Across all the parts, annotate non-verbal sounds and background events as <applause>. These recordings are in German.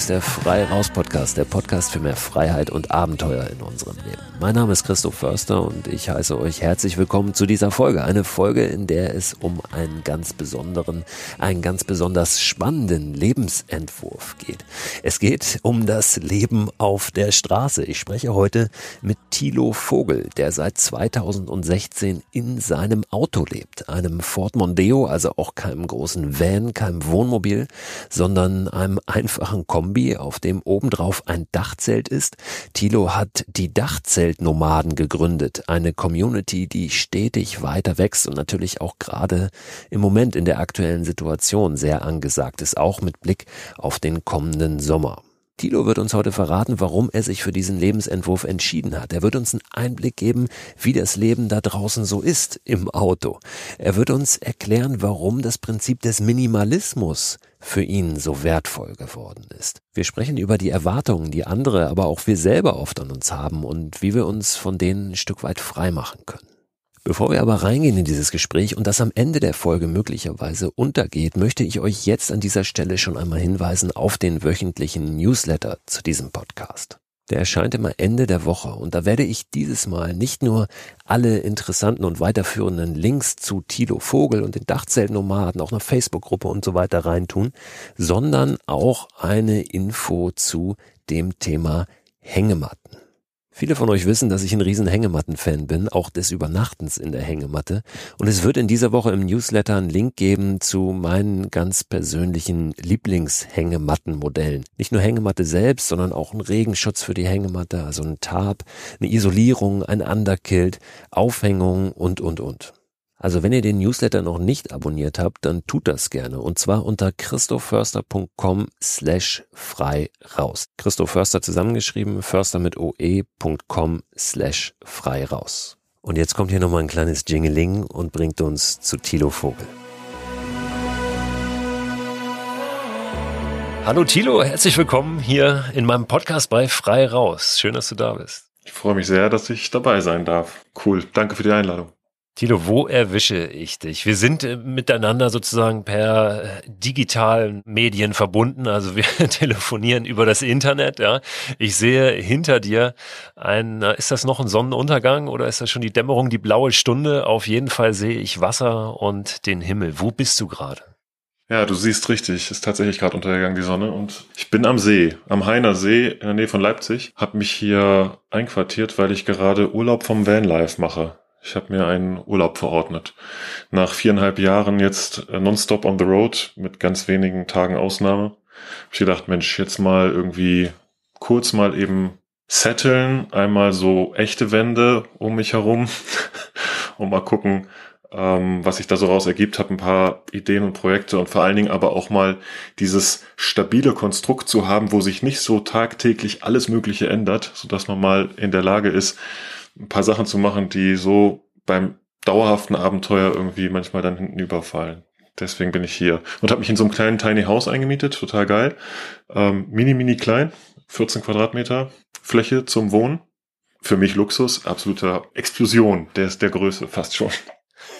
Ist der Frei Raus Podcast, der Podcast für mehr Freiheit und Abenteuer in unserem Leben. Mein Name ist Christoph Förster und ich heiße euch herzlich willkommen zu dieser Folge. Eine Folge, in der es um einen ganz besonderen, einen ganz besonders spannenden Lebensentwurf geht. Es geht um das Leben auf der Straße. Ich spreche heute mit Thilo Vogel, der seit 2016 in seinem Auto lebt. Einem Ford Mondeo, also auch keinem großen Van, keinem Wohnmobil, sondern einem einfachen einfachen Kombi, auf dem obendrauf ein Dachzelt ist. Thilo hat die Dachzeltnomaden gegründet, eine Community, die stetig weiter wächst und natürlich auch gerade im Moment in der aktuellen Situation sehr angesagt ist, auch mit Blick auf den kommenden Sommer. Thilo wird uns heute verraten, warum er sich für diesen Lebensentwurf entschieden hat. Er wird uns einen Einblick geben, wie das Leben da draußen so ist im Auto. Er wird uns erklären, warum das Prinzip des Minimalismus für ihn so wertvoll geworden ist. Wir sprechen über die Erwartungen, die andere, aber auch wir selber oft an uns haben und wie wir uns von denen ein Stück weit frei machen können. Bevor wir aber reingehen in dieses Gespräch und das am Ende der Folge möglicherweise untergeht, möchte ich euch jetzt an dieser Stelle schon einmal hinweisen auf den wöchentlichen Newsletter zu diesem Podcast. Der erscheint immer Ende der Woche und da werde ich dieses Mal nicht nur alle interessanten und weiterführenden Links zu Tilo Vogel und den Dachzeltnomaden, auch einer Facebook-Gruppe und so weiter reintun, sondern auch eine Info zu dem Thema Hängematten. Viele von euch wissen, dass ich ein riesen Hängematten-Fan bin, auch des Übernachtens in der Hängematte. Und es wird in dieser Woche im Newsletter einen Link geben zu meinen ganz persönlichen Lieblingshängemattenmodellen. Nicht nur Hängematte selbst, sondern auch ein Regenschutz für die Hängematte, also ein Tarp, eine Isolierung, ein Underkilt, Aufhängung und, und, und. Also wenn ihr den Newsletter noch nicht abonniert habt, dann tut das gerne. Und zwar unter christoförster.com slash frei raus. Christoph Förster zusammengeschrieben, förster mit oe.com slash frei raus. Und jetzt kommt hier nochmal ein kleines Jingeling und bringt uns zu Thilo Vogel. Hallo Thilo, herzlich willkommen hier in meinem Podcast bei Frei Raus. Schön, dass du da bist. Ich freue mich sehr, dass ich dabei sein darf. Cool, danke für die Einladung. Tilo, wo erwische ich dich? Wir sind äh, miteinander sozusagen per äh, digitalen Medien verbunden, also wir <laughs> telefonieren über das Internet, ja. Ich sehe hinter dir ein, ist das noch ein Sonnenuntergang oder ist das schon die Dämmerung, die blaue Stunde? Auf jeden Fall sehe ich Wasser und den Himmel. Wo bist du gerade? Ja, du siehst richtig, ist tatsächlich gerade untergegangen die Sonne und ich bin am See, am Heiner See in der Nähe von Leipzig, habe mich hier einquartiert, weil ich gerade Urlaub vom Vanlife mache. Ich habe mir einen Urlaub verordnet. Nach viereinhalb Jahren jetzt äh, nonstop on the road mit ganz wenigen Tagen Ausnahme. Hab ich gedacht, Mensch, jetzt mal irgendwie kurz mal eben setteln, einmal so echte Wände um mich herum <laughs> und mal gucken, ähm, was sich da so raus ergibt. Habe ein paar Ideen und Projekte und vor allen Dingen aber auch mal dieses stabile Konstrukt zu haben, wo sich nicht so tagtäglich alles Mögliche ändert, so dass man mal in der Lage ist, ein paar Sachen zu machen, die so beim dauerhaften Abenteuer irgendwie manchmal dann hinten überfallen. Deswegen bin ich hier und habe mich in so einem kleinen Tiny House eingemietet, total geil. Ähm, mini, mini klein, 14 Quadratmeter Fläche zum Wohnen. Für mich Luxus, absoluter Explosion der ist der Größe fast schon.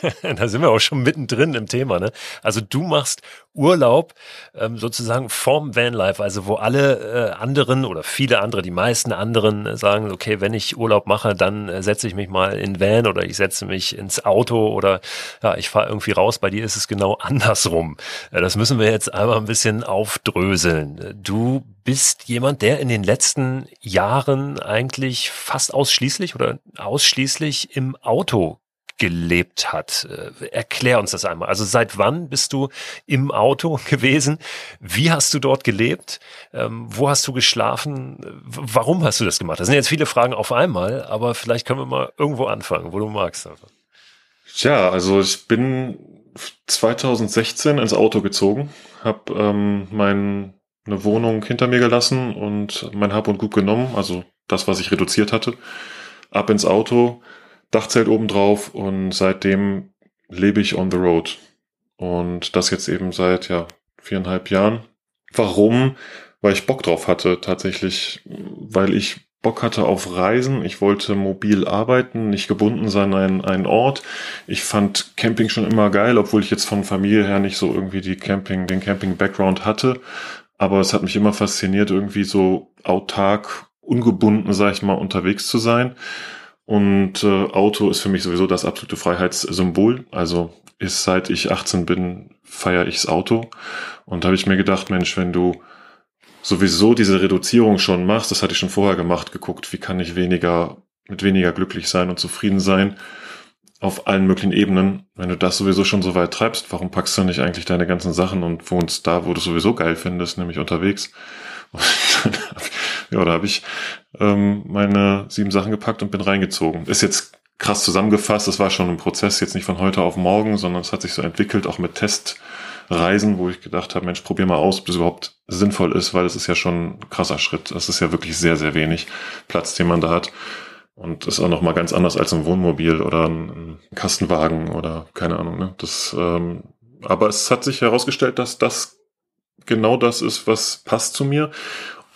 <laughs> da sind wir auch schon mittendrin im Thema. Ne? Also du machst Urlaub ähm, sozusagen vorm Vanlife, also wo alle äh, anderen oder viele andere, die meisten anderen äh, sagen, okay, wenn ich Urlaub mache, dann äh, setze ich mich mal in Van oder ich setze mich ins Auto oder ja, ich fahre irgendwie raus. Bei dir ist es genau <laughs> andersrum. Äh, das müssen wir jetzt einmal ein bisschen aufdröseln. Du bist jemand, der in den letzten Jahren eigentlich fast ausschließlich oder ausschließlich im Auto gelebt hat. Äh, erklär uns das einmal. Also seit wann bist du im Auto <laughs> gewesen? Wie hast du dort gelebt? Ähm, wo hast du geschlafen? Warum hast du das gemacht? Das sind jetzt viele Fragen auf einmal, aber vielleicht können wir mal irgendwo anfangen, wo du magst. Tja, also ich bin 2016 ins Auto gezogen, habe ähm, meine Wohnung hinter mir gelassen und mein Hab und Gut genommen, also das, was ich reduziert hatte, ab ins Auto, Dachzelt oben drauf und seitdem lebe ich on the road. Und das jetzt eben seit ja viereinhalb Jahren. Warum? Weil ich Bock drauf hatte, tatsächlich, weil ich Bock hatte auf Reisen. Ich wollte mobil arbeiten, nicht gebunden sein an einen Ort. Ich fand Camping schon immer geil, obwohl ich jetzt von Familie her nicht so irgendwie die Camping, den Camping-Background hatte. Aber es hat mich immer fasziniert, irgendwie so autark, ungebunden, sag ich mal, unterwegs zu sein. Und äh, Auto ist für mich sowieso das absolute Freiheitssymbol. Also ist seit ich 18 bin, feiere ichs Auto. Und habe ich mir gedacht, Mensch, wenn du sowieso diese Reduzierung schon machst, das hatte ich schon vorher gemacht, geguckt, wie kann ich weniger, mit weniger glücklich sein und zufrieden sein auf allen möglichen Ebenen. Wenn du das sowieso schon so weit treibst, warum packst du nicht eigentlich deine ganzen Sachen und wohnst da, wo du sowieso geil findest, nämlich unterwegs? <laughs> ja, da habe ich ähm, meine sieben Sachen gepackt und bin reingezogen. Ist jetzt krass zusammengefasst, das war schon ein Prozess, jetzt nicht von heute auf morgen, sondern es hat sich so entwickelt, auch mit Testreisen, wo ich gedacht habe, Mensch, probier mal aus, ob das überhaupt sinnvoll ist, weil es ist ja schon ein krasser Schritt. Es ist ja wirklich sehr, sehr wenig Platz, den man da hat. Und ist auch noch mal ganz anders als ein Wohnmobil oder ein Kastenwagen oder keine Ahnung. Ne? Das, ähm, aber es hat sich herausgestellt, dass das genau das ist, was passt zu mir.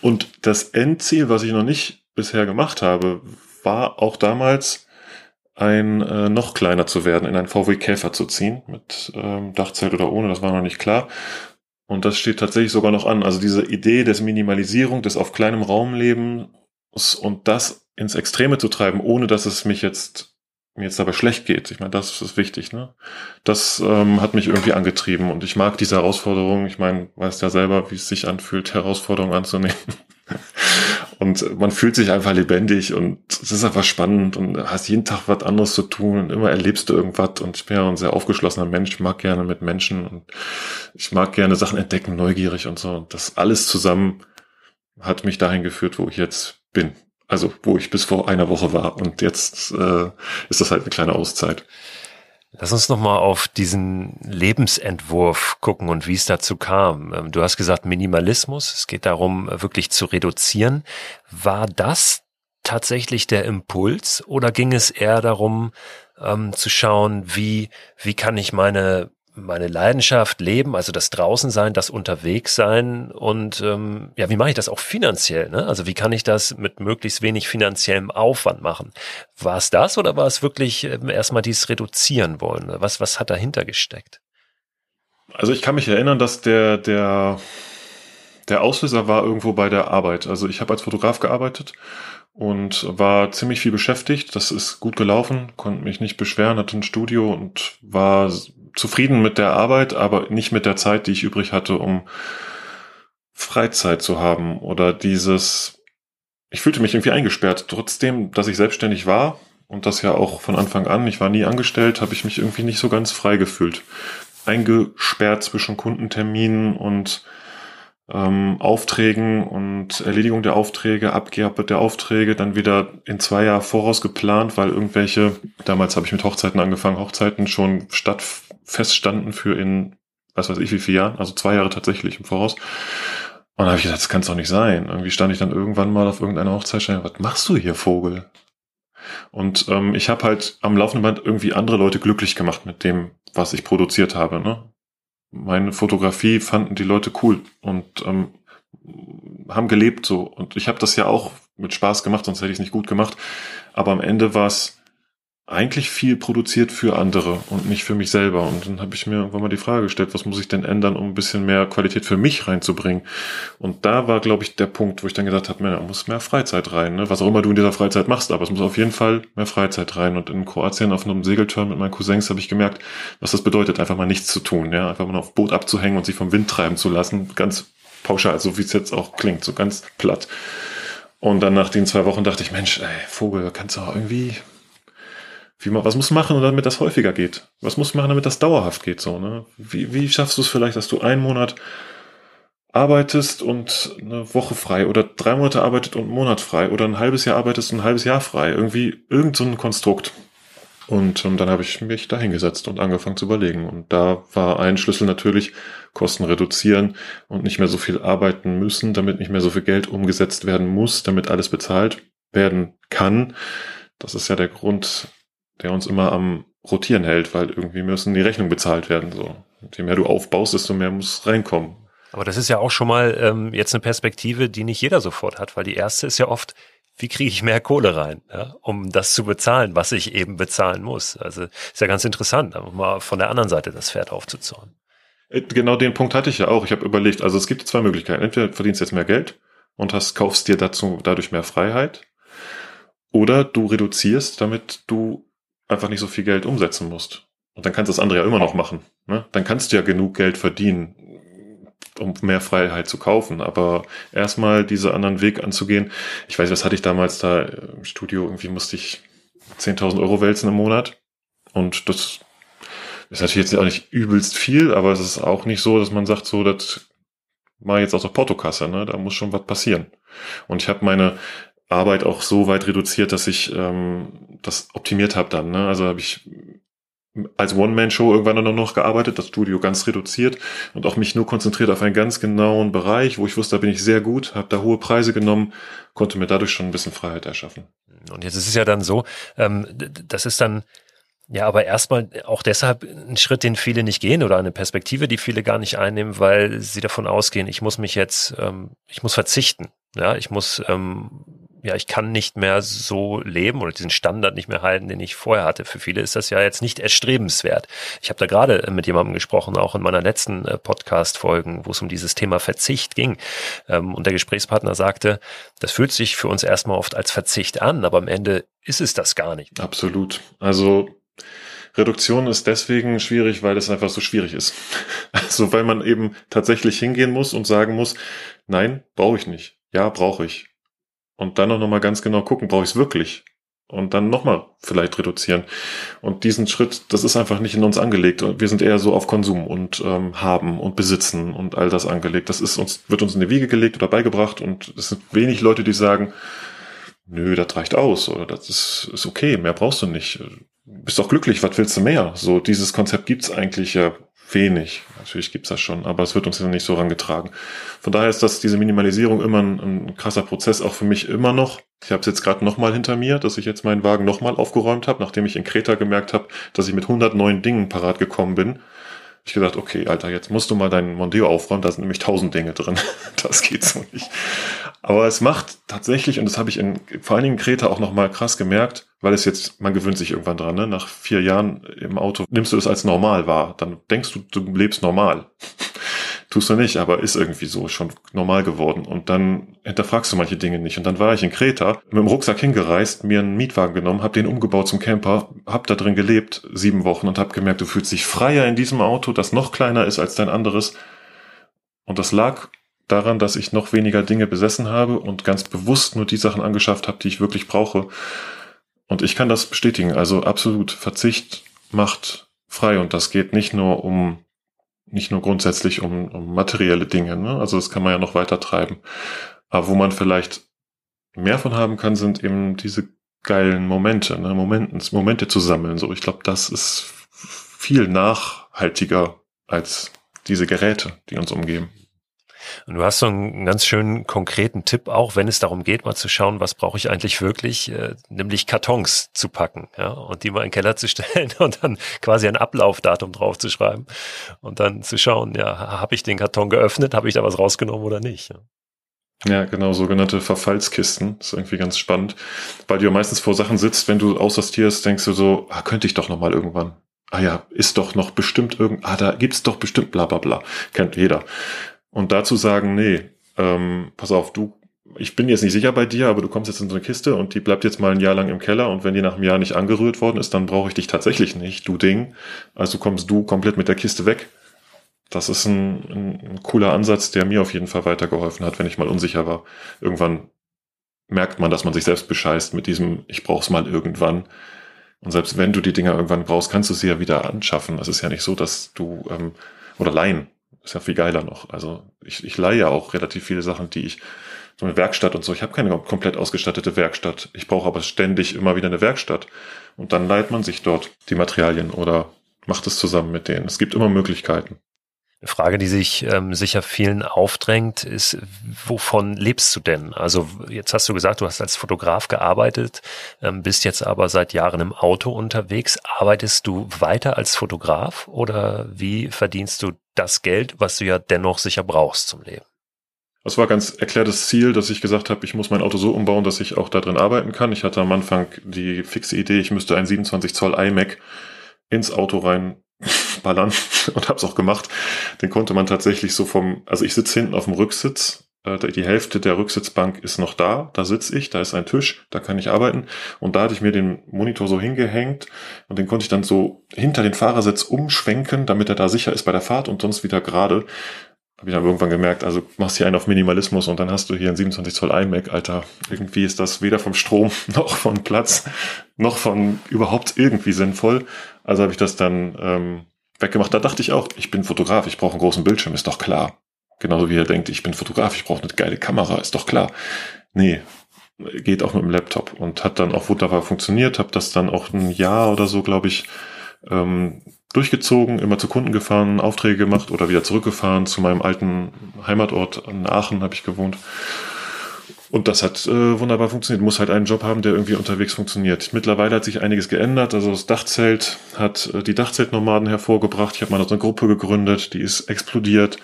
Und das Endziel, was ich noch nicht bisher gemacht habe, war auch damals ein äh, noch kleiner zu werden, in einen VW Käfer zu ziehen, mit ähm, Dachzelt oder ohne, das war noch nicht klar. Und das steht tatsächlich sogar noch an. Also diese Idee des Minimalisierung, des auf kleinem Raum lebens und das ins Extreme zu treiben, ohne dass es mich jetzt mir jetzt dabei schlecht geht. Ich meine, das ist wichtig. Ne? Das ähm, hat mich irgendwie angetrieben und ich mag diese Herausforderung. Ich meine, weißt ja selber, wie es sich anfühlt, Herausforderungen anzunehmen. <laughs> und man fühlt sich einfach lebendig und es ist einfach spannend und hast jeden Tag was anderes zu tun und immer erlebst du irgendwas und ich bin ja ein sehr aufgeschlossener Mensch, ich mag gerne mit Menschen und ich mag gerne Sachen entdecken, neugierig und so. Und das alles zusammen hat mich dahin geführt, wo ich jetzt bin. Also wo ich bis vor einer Woche war und jetzt äh, ist das halt eine kleine Auszeit. Lass uns nochmal auf diesen Lebensentwurf gucken und wie es dazu kam. Ähm, du hast gesagt Minimalismus. Es geht darum, wirklich zu reduzieren. War das tatsächlich der Impuls oder ging es eher darum, ähm, zu schauen, wie, wie kann ich meine meine Leidenschaft leben, also das draußen sein, das unterwegs sein und ähm, ja, wie mache ich das auch finanziell? Ne? Also wie kann ich das mit möglichst wenig finanziellem Aufwand machen? War es das oder war es wirklich ähm, erstmal dieses Reduzieren wollen? Was, was hat dahinter gesteckt? Also ich kann mich erinnern, dass der, der, der Auslöser war irgendwo bei der Arbeit. Also ich habe als Fotograf gearbeitet und war ziemlich viel beschäftigt. Das ist gut gelaufen, konnte mich nicht beschweren, hatte ein Studio und war zufrieden mit der Arbeit, aber nicht mit der Zeit, die ich übrig hatte, um Freizeit zu haben oder dieses, ich fühlte mich irgendwie eingesperrt. Trotzdem, dass ich selbstständig war und das ja auch von Anfang an, ich war nie angestellt, habe ich mich irgendwie nicht so ganz frei gefühlt. Eingesperrt zwischen Kundenterminen und ähm, Aufträgen und Erledigung der Aufträge, Abgabe der Aufträge, dann wieder in zwei Jahren voraus geplant, weil irgendwelche, damals habe ich mit Hochzeiten angefangen, Hochzeiten schon statt feststanden für in, was weiß ich, wie viele Jahren, also zwei Jahre tatsächlich im Voraus. Und dann habe ich gedacht, das kann es doch nicht sein. Irgendwie stand ich dann irgendwann mal auf irgendeiner Hochzeit, was machst du hier, Vogel? Und ähm, ich habe halt am laufenden Band irgendwie andere Leute glücklich gemacht mit dem, was ich produziert habe. Ne? meine Fotografie fanden die Leute cool und ähm, haben gelebt so. Und ich habe das ja auch mit Spaß gemacht, sonst hätte ich es nicht gut gemacht. Aber am Ende war es eigentlich viel produziert für andere und nicht für mich selber. Und dann habe ich mir irgendwann mal die Frage gestellt, was muss ich denn ändern, um ein bisschen mehr Qualität für mich reinzubringen? Und da war, glaube ich, der Punkt, wo ich dann gesagt habe, man muss mehr Freizeit rein. Ne? Was auch immer du in dieser Freizeit machst, aber es muss auf jeden Fall mehr Freizeit rein. Und in Kroatien auf einem Segelturn mit meinen Cousins habe ich gemerkt, was das bedeutet, einfach mal nichts zu tun. Ja? Einfach mal auf Boot abzuhängen und sich vom Wind treiben zu lassen. Ganz pauschal, so wie es jetzt auch klingt, so ganz platt. Und dann nach den zwei Wochen dachte ich, Mensch, ey, Vogel, kannst du auch irgendwie wie man, was muss man machen, damit das häufiger geht? Was muss machen, damit das dauerhaft geht? So, ne? Wie, wie schaffst du es vielleicht, dass du einen Monat arbeitest und eine Woche frei oder drei Monate arbeitet und einen Monat frei oder ein halbes Jahr arbeitest und ein halbes Jahr frei? Irgendwie irgend so ein Konstrukt. Und ähm, dann habe ich mich da hingesetzt und angefangen zu überlegen. Und da war ein Schlüssel natürlich Kosten reduzieren und nicht mehr so viel arbeiten müssen, damit nicht mehr so viel Geld umgesetzt werden muss, damit alles bezahlt werden kann. Das ist ja der Grund, der uns immer am Rotieren hält, weil irgendwie müssen die Rechnungen bezahlt werden. So. Je mehr du aufbaust, desto mehr muss reinkommen. Aber das ist ja auch schon mal ähm, jetzt eine Perspektive, die nicht jeder sofort hat, weil die erste ist ja oft, wie kriege ich mehr Kohle rein, ja, um das zu bezahlen, was ich eben bezahlen muss. Also ist ja ganz interessant, mal von der anderen Seite das Pferd aufzuzäumen. Äh, genau den Punkt hatte ich ja auch. Ich habe überlegt, also es gibt zwei Möglichkeiten. Entweder verdienst jetzt mehr Geld und hast, kaufst dir dazu dadurch mehr Freiheit. Oder du reduzierst, damit du einfach nicht so viel Geld umsetzen musst. Und dann kannst du das andere ja immer noch machen. Ne? Dann kannst du ja genug Geld verdienen, um mehr Freiheit zu kaufen. Aber erstmal diese anderen Weg anzugehen. Ich weiß, was hatte ich damals da im Studio? Irgendwie musste ich 10.000 Euro wälzen im Monat. Und das ist natürlich jetzt auch nicht übelst viel, aber es ist auch nicht so, dass man sagt, so, das mal jetzt aus der Portokasse, ne? Da muss schon was passieren. Und ich habe meine Arbeit auch so weit reduziert, dass ich ähm, das optimiert habe dann. Ne? Also habe ich als One-Man-Show irgendwann nur noch gearbeitet, das Studio ganz reduziert und auch mich nur konzentriert auf einen ganz genauen Bereich, wo ich wusste, da bin ich sehr gut, habe da hohe Preise genommen, konnte mir dadurch schon ein bisschen Freiheit erschaffen. Und jetzt ist es ja dann so, ähm, das ist dann ja, aber erstmal auch deshalb ein Schritt, den viele nicht gehen oder eine Perspektive, die viele gar nicht einnehmen, weil sie davon ausgehen, ich muss mich jetzt, ähm, ich muss verzichten. Ja, ich muss ähm, ja, ich kann nicht mehr so leben oder diesen Standard nicht mehr halten, den ich vorher hatte. Für viele ist das ja jetzt nicht erstrebenswert. Ich habe da gerade mit jemandem gesprochen, auch in meiner letzten äh, Podcast-Folgen, wo es um dieses Thema Verzicht ging. Ähm, und der Gesprächspartner sagte, das fühlt sich für uns erstmal oft als Verzicht an, aber am Ende ist es das gar nicht. Absolut. Also Reduktion ist deswegen schwierig, weil es einfach so schwierig ist. <laughs> Also weil man eben tatsächlich hingehen muss und sagen muss, nein, brauche ich nicht. Ja, brauche ich und dann auch nochmal ganz genau gucken, brauche ich es wirklich? Und dann nochmal vielleicht reduzieren. Und diesen Schritt, das ist einfach nicht in uns angelegt. Wir sind eher so auf Konsum und ähm, haben und besitzen und all das angelegt. Das ist uns, wird uns in die Wiege gelegt oder beigebracht und es sind wenig Leute, die sagen, nö, das reicht aus oder das ist, ist okay, mehr brauchst du nicht. Bist doch glücklich, was willst du mehr? So, dieses Konzept gibt's eigentlich ja wenig. Natürlich gibt's das schon, aber es wird uns ja nicht so rangetragen. Von daher ist das diese Minimalisierung immer ein, ein krasser Prozess, auch für mich immer noch. Ich habe es jetzt gerade nochmal hinter mir, dass ich jetzt meinen Wagen nochmal aufgeräumt habe, nachdem ich in Kreta gemerkt habe, dass ich mit 100 neuen Dingen parat gekommen bin ich gesagt, okay, Alter, jetzt musst du mal deinen Mondeo aufräumen, da sind nämlich tausend Dinge drin. <laughs> das geht so nicht. Aber es macht tatsächlich, und das habe ich in vor allen Dingen Kreta auch nochmal krass gemerkt, weil es jetzt, man gewöhnt sich irgendwann dran, ne? nach vier Jahren im Auto nimmst du es als normal wahr. Dann denkst du, du lebst normal. Tust du nicht, aber ist irgendwie so schon normal geworden. Und dann hinterfragst du manche Dinge nicht. Und dann war ich in Kreta, mit dem Rucksack hingereist, mir einen Mietwagen genommen, habe den umgebaut zum Camper, hab da drin gelebt, sieben Wochen und hab gemerkt, du fühlst dich freier in diesem Auto, das noch kleiner ist als dein anderes. Und das lag daran, dass ich noch weniger Dinge besessen habe und ganz bewusst nur die Sachen angeschafft habe, die ich wirklich brauche. Und ich kann das bestätigen. Also absolut Verzicht macht frei. Und das geht nicht nur um nicht nur grundsätzlich um, um materielle Dinge. Ne? Also das kann man ja noch weiter treiben. Aber wo man vielleicht mehr von haben kann, sind eben diese geilen Momente, ne? Momenten, Momente zu sammeln. So, ich glaube, das ist viel nachhaltiger als diese Geräte, die uns umgeben. Und du hast so einen ganz schönen konkreten Tipp auch, wenn es darum geht, mal zu schauen, was brauche ich eigentlich wirklich, äh, nämlich Kartons zu packen, ja, und die mal in den Keller zu <laughs> stellen und dann quasi ein Ablaufdatum draufzuschreiben und dann zu schauen, ja, habe ich den Karton geöffnet, habe ich da was rausgenommen oder nicht? Ja. Ja, genau, sogenannte Verfallskisten. Das ist irgendwie ganz spannend, weil du ja meistens vor Sachen sitzt, wenn du aussortierst, denkst du so, ah, könnte ich doch noch mal irgendwann. Ah ja, ist doch noch bestimmt irgend, ah, da gibt's doch bestimmt bla bla bla. Kennt jeder. Und dazu sagen, nee, ähm, pass auf, du, ich bin jetzt nicht sicher bei dir, aber du kommst jetzt in so eine Kiste und die bleibt jetzt mal ein Jahr lang im Keller und wenn die nach einem Jahr nicht angerührt worden ist, dann brauche ich dich tatsächlich nicht, du Ding. Also kommst du komplett mit der Kiste weg. Das ist ein, ein, cooler Ansatz, der mir auf jeden Fall weitergeholfen hat, wenn ich mal unsicher war. Irgendwann merkt man, dass man sich selbst bescheißt mit diesem, ich brauch's mal irgendwann. Und selbst wenn du die Dinger irgendwann brauchst, kannst du sie ja wieder anschaffen. Es ist ja nicht so, dass du, ähm, oder leihen, ist ja viel geiler noch. Also ich, ich leihe ja auch relativ viele Sachen, die ich, so eine Werkstatt und so. Ich habe keine komplett ausgestattete Werkstatt. Ich brauche aber ständig immer wieder eine Werkstatt. Und dann leiht man sich dort die Materialien oder macht es zusammen mit denen. Es gibt immer Möglichkeiten. Frage, die sich ähm, sicher vielen aufdrängt, ist, wovon lebst du denn? Also jetzt hast du gesagt, du hast als Fotograf gearbeitet, ähm, bist jetzt aber seit Jahren im Auto unterwegs. Arbeitest du weiter als Fotograf oder wie verdienst du das Geld, was du ja dennoch sicher brauchst zum Leben. Das war ganz erklärtes Ziel, dass ich gesagt habe, ich muss mein Auto so umbauen, dass ich auch da drin arbeiten kann. Ich hatte am Anfang die fixe Idee, ich müsste ein 27 Zoll iMac ins Auto rein durchballern <laughs> und habe es auch gemacht. Den konnte man tatsächlich so vom, also ich sitze hinten auf dem Rücksitz äh, die Hälfte der Rücksitzbank ist noch da, da sitze ich, da ist ein Tisch, da kann ich arbeiten. Und da hatte ich mir den Monitor so hingehängt und den konnte ich dann so hinter den Fahrersitz umschwenken, damit er da sicher ist bei der Fahrt und sonst wieder gerade. Habe ich dann irgendwann gemerkt, also machst hier einen auf Minimalismus und dann hast du hier einen 27 Zoll iMac, Alter. Irgendwie ist das weder vom Strom <laughs> noch von Platz noch von überhaupt irgendwie sinnvoll. Also habe ich das dann ähm, weggemacht. Da dachte ich auch, ich bin Fotograf, ich brauche einen großen Bildschirm, ist doch klar. Genauso wie er denkt, ich bin Fotograf, ich brauche eine geile Kamera, ist doch klar. Nee, geht auch mit dem Laptop und hat dann auch wunderbar funktioniert, habe das dann auch ein Jahr oder so, glaube ich, ähm, durchgezogen, immer zu Kunden gefahren, Aufträge gemacht oder wieder zurückgefahren zu meinem alten Heimatort in Aachen habe ich gewohnt und das hat äh, wunderbar funktioniert. Muss halt einen Job haben, der irgendwie unterwegs funktioniert. Mittlerweile hat sich einiges geändert. Also das Dachzelt hat äh, die Dachzeltnomaden hervorgebracht. Ich habe mal so eine Gruppe gegründet, die ist explodiert.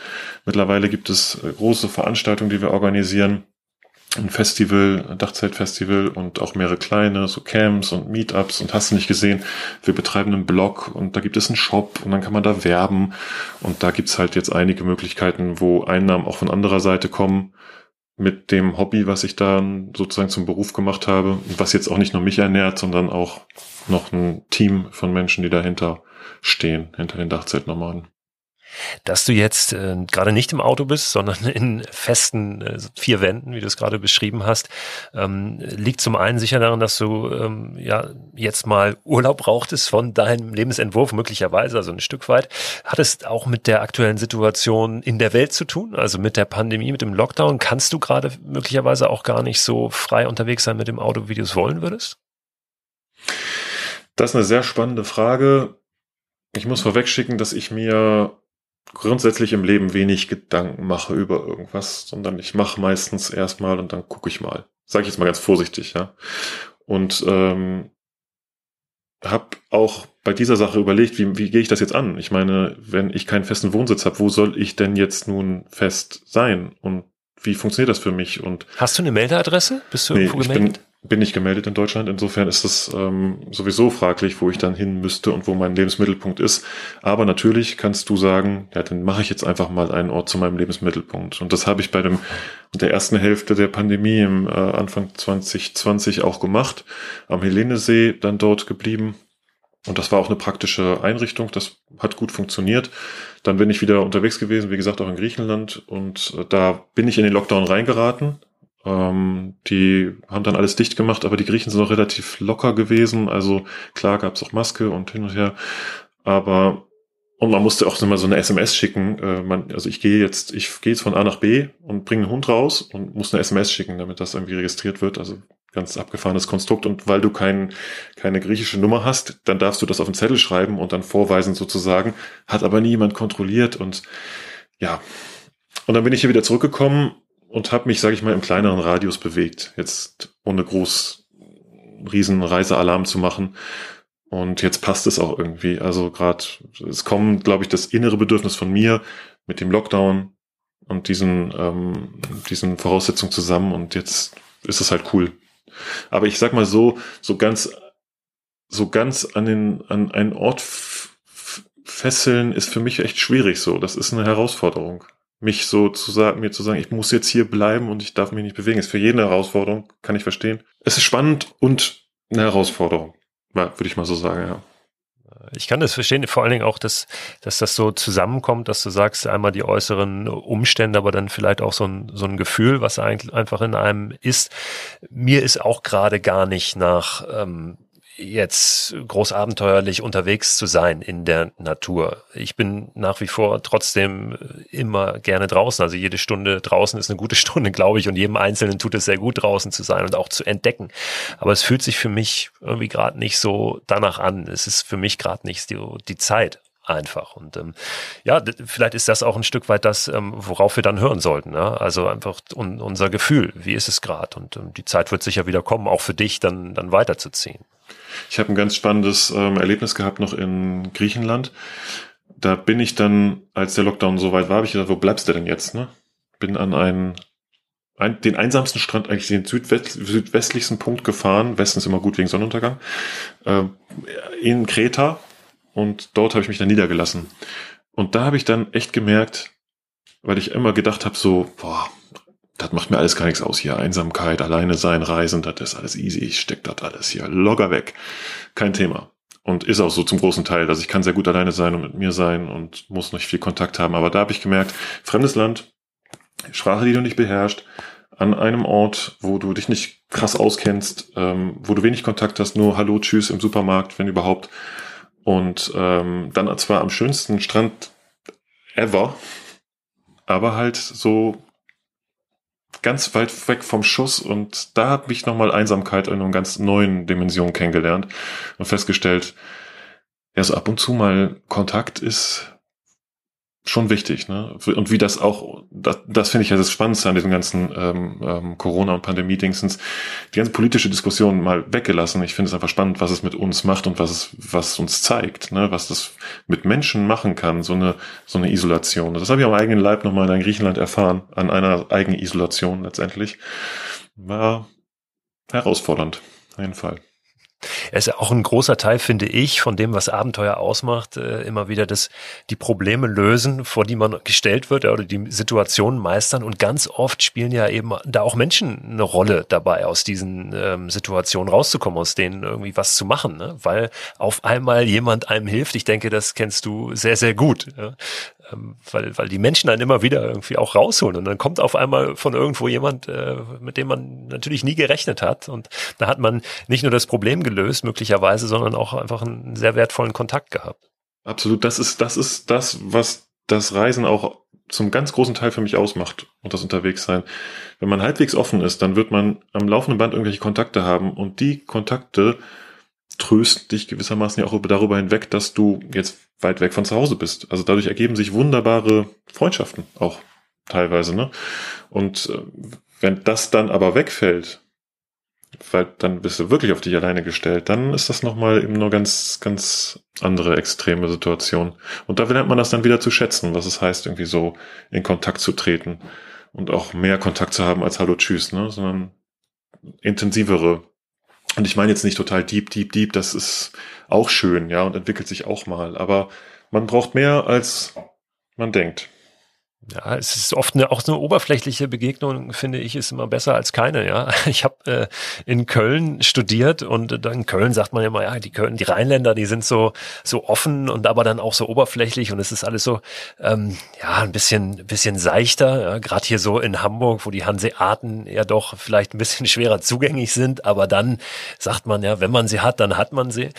Mittlerweile gibt es äh, große Veranstaltungen, die wir organisieren. Ein Festival, ein Dachzeltfestival und auch mehrere kleine, so Camps und Meetups und hast du nicht gesehen. Wir betreiben einen Blog und da gibt es einen Shop und dann kann man da werben. Und da gibt's halt jetzt einige Möglichkeiten, wo Einnahmen auch von anderer Seite kommen mit dem Hobby, was ich dann sozusagen zum Beruf gemacht habe, was jetzt auch nicht nur mich ernährt, sondern auch noch ein Team von Menschen, die dahinter stehen, hinter den Dachzeltnomaden. Dass du jetzt äh, gerade nicht im Auto bist, sondern <laughs> in festen äh, vier Wänden, wie du es gerade beschrieben hast, ähm, liegt zum einen sicher daran, dass du ähm, ja jetzt mal Urlaub brauchtest von deinem Lebensentwurf, möglicherweise, also ein Stück weit. Hat es auch mit der aktuellen Situation in der Welt zu tun, also mit der Pandemie, mit dem Lockdown? Kannst du gerade möglicherweise auch gar nicht so frei unterwegs sein mit dem Auto, wie du es wollen würdest? Das ist eine sehr spannende Frage. Ich muss vorwegschicken, dass ich mir grundsätzlich im Leben wenig Gedanken mache über irgendwas, sondern ich mache meistens erstmal und dann gucke ich mal. Sage ich jetzt mal ganz vorsichtig, ja. Und ähm, habe auch bei dieser Sache überlegt, wie, wie gehe ich das jetzt an? Ich meine, wenn ich keinen festen Wohnsitz habe, wo soll ich denn jetzt nun fest sein? Und wie funktioniert das für mich? Und Hast du eine Meldeadresse? Bist du nee, irgendwo gemeldet? Bin, nicht gemeldet in Deutschland. Insofern ist es ähm, sowieso fraglich, wo ich dann hin müsste und wo mein Lebensmittelpunkt ist. Aber natürlich kannst du sagen, ja, dann mache ich jetzt einfach mal einen Ort zu meinem Lebensmittelpunkt. Und das habe ich bei dem der ersten Hälfte der Pandemie im äh, Anfang 2020 auch gemacht. Am Helenesee dann dort geblieben. Und das war auch eine praktische Einrichtung. Das hat gut funktioniert. Dann bin ich wieder unterwegs gewesen, wie gesagt, auch in Griechenland. Und äh, da bin ich in den Lockdown reingeraten ähm, die haben dann alles dicht gemacht, aber die Griechen sind auch relativ locker gewesen. Also klar gab es auch Maske und hin und her. Aber und man musste auch immer so eine SMS schicken. Äh, man, also ich gehe jetzt, ich gehe jetzt von A nach B und bringe einen Hund raus und muss eine SMS schicken, damit das irgendwie registriert wird. Also ganz abgefahrenes Konstrukt. Und weil du kein, keine griechische Nummer hast, dann darfst du das auf den Zettel schreiben und dann vorweisen sozusagen. Hat aber nie jemand kontrolliert und ja. Und dann bin ich hier wieder zurückgekommen und habe mich, sage ich mal, im kleineren Radius bewegt. Jetzt ohne groß riesen Reisealarm zu machen. Und jetzt passt es auch irgendwie. Also gerade, es kommt, glaube ich, das innere Bedürfnis von mir mit dem Lockdown und diesen, ähm, diesen Voraussetzungen zusammen. Und jetzt ist es halt cool. Aber ich sag mal so, so ganz, so ganz an den, an einen Ort fesseln ist für mich echt schwierig so. Das ist eine Herausforderung mich so zu sagen, mir zu sagen, ich muss jetzt hier bleiben und ich darf mich nicht bewegen, ist für jeden eine Herausforderung, kann ich verstehen. Es ist spannend und eine Herausforderung, würde ich mal so sagen, ja. Ich kann das verstehen, vor allen Dingen auch, dass, dass das so zusammenkommt, dass du sagst, einmal die äußeren Umstände, aber dann vielleicht auch so ein, so ein Gefühl, was eigentlich einfach in einem ist. Mir ist auch gerade gar nicht nach ähm, jetzt groß abenteuerlich unterwegs zu sein in der Natur. Ich bin nach wie vor trotzdem immer gerne draußen. Also jede Stunde draußen ist eine gute <laughs> Stunde, glaube ich, und jedem Einzelnen tut es sehr gut, draußen zu sein und auch zu entdecken. Aber es fühlt sich für mich irgendwie gerade nicht so danach an. Es ist für mich gerade nicht die, die Zeit einfach. Und ähm, ja, vielleicht ist das auch ein Stück weit das, ähm, worauf wir dann hören sollten. Ja? Also einfach un unser Gefühl, wie ist es gerade? Und ähm, die Zeit wird sicher wieder kommen, auch für dich dann, dann weiterzuziehen. Ich habe ein ganz spannendes ähm, Erlebnis gehabt noch in Griechenland. Da bin ich dann, als der Lockdown so weit war, habe ich gedacht, wo bleibst du denn jetzt? Ne? Bin an einen, ein, den einsamsten Strand, eigentlich den südwest, südwestlichsten Punkt gefahren. Westen ist immer gut wegen Sonnenuntergang. Äh, in Kreta und dort habe ich mich dann niedergelassen. Und da habe ich dann echt gemerkt, weil ich immer gedacht habe, so, boah, das macht mir alles gar nichts aus hier. Einsamkeit, alleine sein, Reisen, das ist alles easy. Ich steck das alles hier locker weg. Kein Thema. Und ist auch so zum großen Teil. Also ich kann sehr gut alleine sein und mit mir sein und muss nicht viel Kontakt haben. Aber da habe ich gemerkt, fremdes Land, Sprache, die du nicht beherrschst, an einem Ort, wo du dich nicht krass auskennst, ähm, wo du wenig Kontakt hast, nur Hallo, Tschüss im Supermarkt, wenn überhaupt. Und ähm, dann zwar am schönsten Strand ever, aber halt so ganz weit weg vom Schuss. Und da hat mich nochmal Einsamkeit in einer ganz neuen Dimension kennengelernt und festgestellt, ja, so ab und zu mal Kontakt ist schon wichtig, ne? Und wie das auch, das, das finde ich ja das Spannendste an diesem ganzen ähm, ähm, Corona- und Pandemie-Dingsens, die ganze politische Diskussion mal weggelassen. Ich finde es einfach spannend, was es mit uns macht und was es, was uns zeigt, ne? was das mit Menschen machen kann, so eine, so eine Isolation. Das habe ich am eigenen Leib nochmal in Griechenland erfahren, an einer eigenen Isolation letztendlich. War herausfordernd, auf jeden Fall. Er ist ja auch ein großer Teil, finde ich, von dem, was Abenteuer ausmacht, äh, immer wieder das, die Probleme lösen, vor die man gestellt wird oder die Situationen meistern. Und ganz oft spielen ja eben da auch Menschen eine Rolle dabei, aus diesen ähm, Situationen rauszukommen, aus denen irgendwie was zu machen, ne? weil auf einmal jemand einem hilft. Ich denke, das kennst du sehr, sehr gut. Ja? ähm, weil, weil die Menschen dann immer wieder irgendwie auch rausholen und dann kommt auf einmal von irgendwo jemand, äh, mit dem man natürlich nie gerechnet hat und da hat man nicht nur das Problem gelöst möglicherweise, sondern auch einfach einen sehr wertvollen Kontakt gehabt. Absolut, das ist das ist das, was das Reisen auch zum ganz großen Teil für mich ausmacht und das Unterwegssein. Wenn man halbwegs offen ist, dann wird man am laufenden Band irgendwelche Kontakte haben und die Kontakte trösten dich gewissermaßen ja auch darüber hinweg, dass du jetzt weit weg von zu Hause bist. Also dadurch ergeben sich wunderbare Freundschaften auch teilweise, ne? Und äh, wenn das dann aber wegfällt, weil dann bist du wirklich auf dich alleine gestellt, dann ist das nochmal eben nur ganz, ganz andere extreme Situation. Und da lernt man das dann wieder zu schätzen, was es heißt, irgendwie so in Kontakt zu treten und auch mehr Kontakt zu haben als Hallo Tschüss, ne? sondern intensivere. Und ich meine jetzt nicht total deep, deep, deep, das ist auch schön, ja, und entwickelt sich auch mal. Aber man braucht mehr, als man denkt. Ja, es ist oft eine, auch eine oberflächliche Begegnung, finde ich, ist immer besser als keine. Ja, <laughs> ich habe äh, in Köln studiert und äh, in Köln sagt man ja immer, ja, die Köln, die Rheinländer, die sind so so offen und aber dann auch so oberflächlich und es ist alles so ähm, ja ein bisschen bisschen seichter. Ja, Gerade hier so in Hamburg, wo die Hanseaten ja doch vielleicht ein bisschen <laughs> schwerer zugänglich sind, aber dann sagt man ja, wenn man sie hat, dann hat man sie.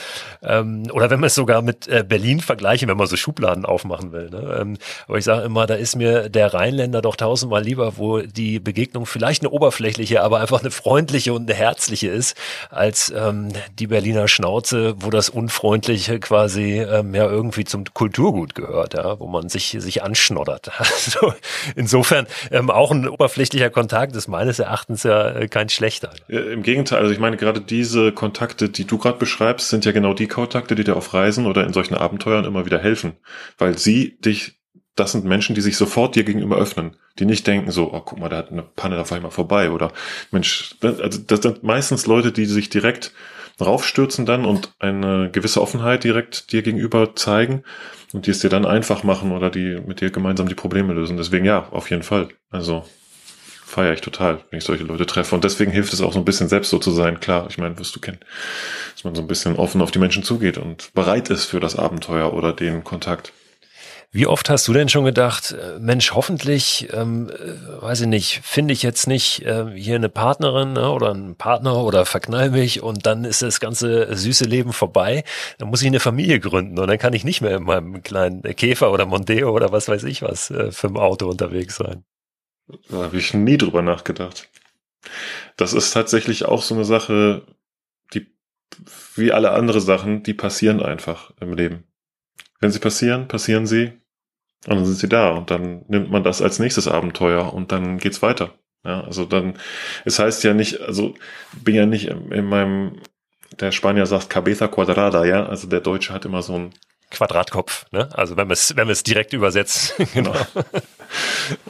Ähm, oder wenn man es sogar mit äh, Berlin vergleichen, wenn man so Schubladen aufmachen will. Ne? Ähm, aber ich sage immer, da ist mir der Rheinländer doch tausendmal lieber, wo die Begegnung vielleicht eine oberflächliche, aber einfach eine freundliche und eine herzliche ist, als ähm, die Berliner Schnauze, wo das Unfreundliche quasi ähm, ja irgendwie zum Kulturgut gehört, ja, wo man sich, sich anschnoddert. <laughs> Also insofern ähm, auch ein oberflächlicher Kontakt ist meines Erachtens ja äh, kein schlechter. Ja, Im Gegenteil, also ich meine, gerade diese Kontakte, die du gerade beschreibst, sind ja genau die Kontakte, die dir auf Reisen oder in solchen Abenteuern immer wieder helfen, weil sie dich das sind Menschen, die sich sofort dir gegenüber öffnen, die nicht denken so, oh, guck mal, da hat eine Panne, da fahr ich mal vorbei oder Mensch, also das sind meistens Leute, die sich direkt raufstürzen dann und eine gewisse Offenheit direkt dir gegenüber zeigen und die es dir dann einfach machen oder die mit dir gemeinsam die Probleme lösen. Deswegen ja, auf jeden Fall. Also feiere ich total, wenn ich solche Leute treffe. Und deswegen hilft es auch so ein bisschen selbst so zu sein. Klar, ich meine, wirst du kennen, dass man so ein bisschen offen auf die Menschen zugeht und bereit ist für das Abenteuer oder den Kontakt. Wie oft hast du denn schon gedacht, äh, Mensch, hoffentlich, ähm, äh, weiß ich nicht, finde ich jetzt nicht äh, hier eine Partnerin ne, oder einen Partner oder verknall mich und dann ist das ganze süße Leben vorbei. Dann muss ich eine Familie gründen und dann kann ich nicht mehr in meinem kleinen Käfer oder Mondeo oder was weiß ich was äh, für ein Auto unterwegs sein. Da habe ich nie drüber nachgedacht. Das ist tatsächlich auch so eine Sache, die wie alle andere Sachen, die passieren einfach im Leben. Wenn sie passieren, passieren sie und dann sind sie da und dann nimmt man das als nächstes Abenteuer und dann geht's weiter. Ja, also dann, es heißt ja nicht, also bin ja nicht in meinem, der Spanier sagt Cabeza Quadrada, ja, also der Deutsche hat immer so ein Quadratkopf, ne? Also wenn man es wenn man es direkt übersetzt, <laughs> genau.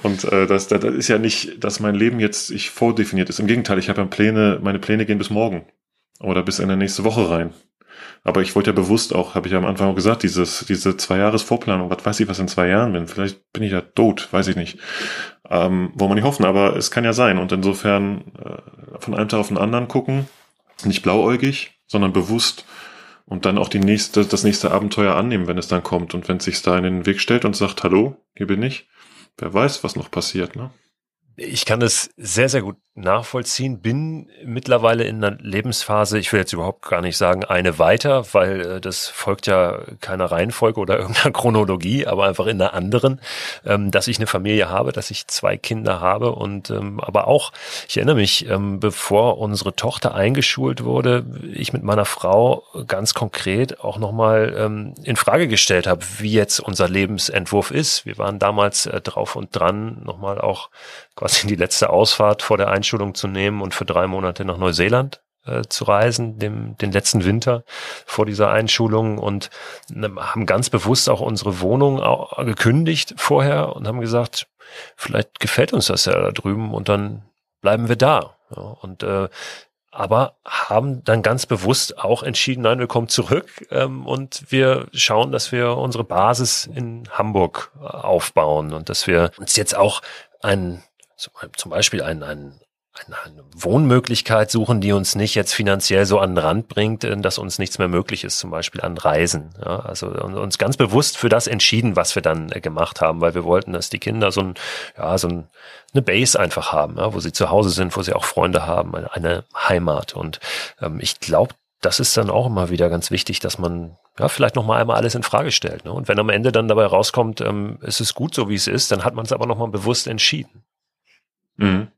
Und äh, das, das ist ja nicht, dass mein Leben jetzt ich vordefiniert ist. Im Gegenteil, ich habe ja Pläne, meine Pläne gehen bis morgen oder bis in der nächste Woche rein. Aber ich wollte ja bewusst auch, habe ich ja am Anfang auch gesagt, dieses, diese zwei Jahres Vorplanung, was weiß ich, was in zwei Jahren bin. Vielleicht bin ich ja tot, weiß ich nicht. Ähm, wollen wir nicht hoffen, aber es kann ja sein. Und insofern äh, von einem Tag auf den anderen gucken, nicht blauäugig, sondern bewusst und dann auch die nächste, das nächste Abenteuer annehmen, wenn es dann kommt. Und wenn es sich da in den Weg stellt und sagt, hallo, hier bin ich, wer weiß, was noch passiert, ne? Ich kann es sehr, sehr gut nachvollziehen, bin mittlerweile in einer Lebensphase, ich will jetzt überhaupt gar nicht sagen eine weiter, weil äh, das folgt ja keiner Reihenfolge oder <laughs> irgendeiner Chronologie, aber einfach in einer anderen, ähm, dass ich eine Familie habe, dass ich zwei Kinder habe und ähm, aber auch, ich erinnere mich, ähm, bevor unsere Tochter eingeschult wurde, ich mit meiner Frau ganz konkret auch nochmal ähm, in Frage gestellt habe, wie jetzt unser Lebensentwurf ist. Wir waren damals äh, drauf und dran, nochmal auch quasi die letzte Ausfahrt vor der Einschulung zu nehmen und für drei Monate nach Neuseeland äh, zu reisen, dem, den letzten Winter vor dieser Einschulung und äh, haben ganz bewusst auch unsere Wohnung auch gekündigt vorher und haben gesagt, vielleicht gefällt uns das ja da drüben und dann bleiben wir da. Ja, und äh, aber haben dann ganz bewusst auch entschieden, nein, wir kommen zurück ähm, und wir schauen, dass wir unsere Basis in Hamburg äh, aufbauen und dass wir uns jetzt auch ein zum Beispiel ein, ein, eine Wohnmöglichkeit suchen, die uns nicht jetzt finanziell so an den Rand bringt, äh, dass uns nichts mehr möglich ist, zum Beispiel an Reisen. Ja, also uns ganz bewusst für das entschieden, was wir dann äh, gemacht haben, weil wir wollten, dass die Kinder so ein, ja, so ein, eine Base einfach haben, ja, wo sie zu Hause sind, wo sie auch Freunde haben, eine Heimat. Und ähm, ich glaube, das ist dann auch immer wieder ganz wichtig, dass man ja vielleicht noch mal einmal alles in Frage stellt. Ne? Und wenn am Ende dann dabei rauskommt, ähm, es ist gut so wie es ist, dann hat man es aber noch mal bewusst entschieden. Mhm.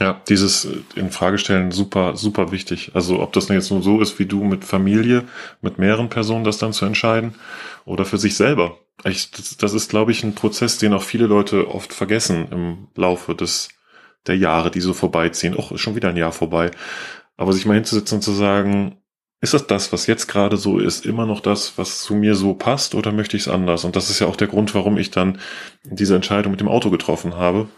Ja, dieses äh, in Frage stellen super, super wichtig. Also ob das jetzt nur so ist wie du mit Familie, mit mehreren Personen das dann zu entscheiden oder für sich selber. Ich, das, das ist, glaube ich, ein Prozess, den auch viele Leute oft vergessen im Laufe des der Jahre, die so vorbeiziehen. Och, ist schon wieder ein Jahr vorbei. Aber sich mal hinzusetzen und zu sagen, ist das das, was jetzt gerade so ist, immer noch das, was zu mir so passt oder möchte ich es anders? Und das ist ja auch der Grund, warum ich dann diese Entscheidung mit dem Auto getroffen habe,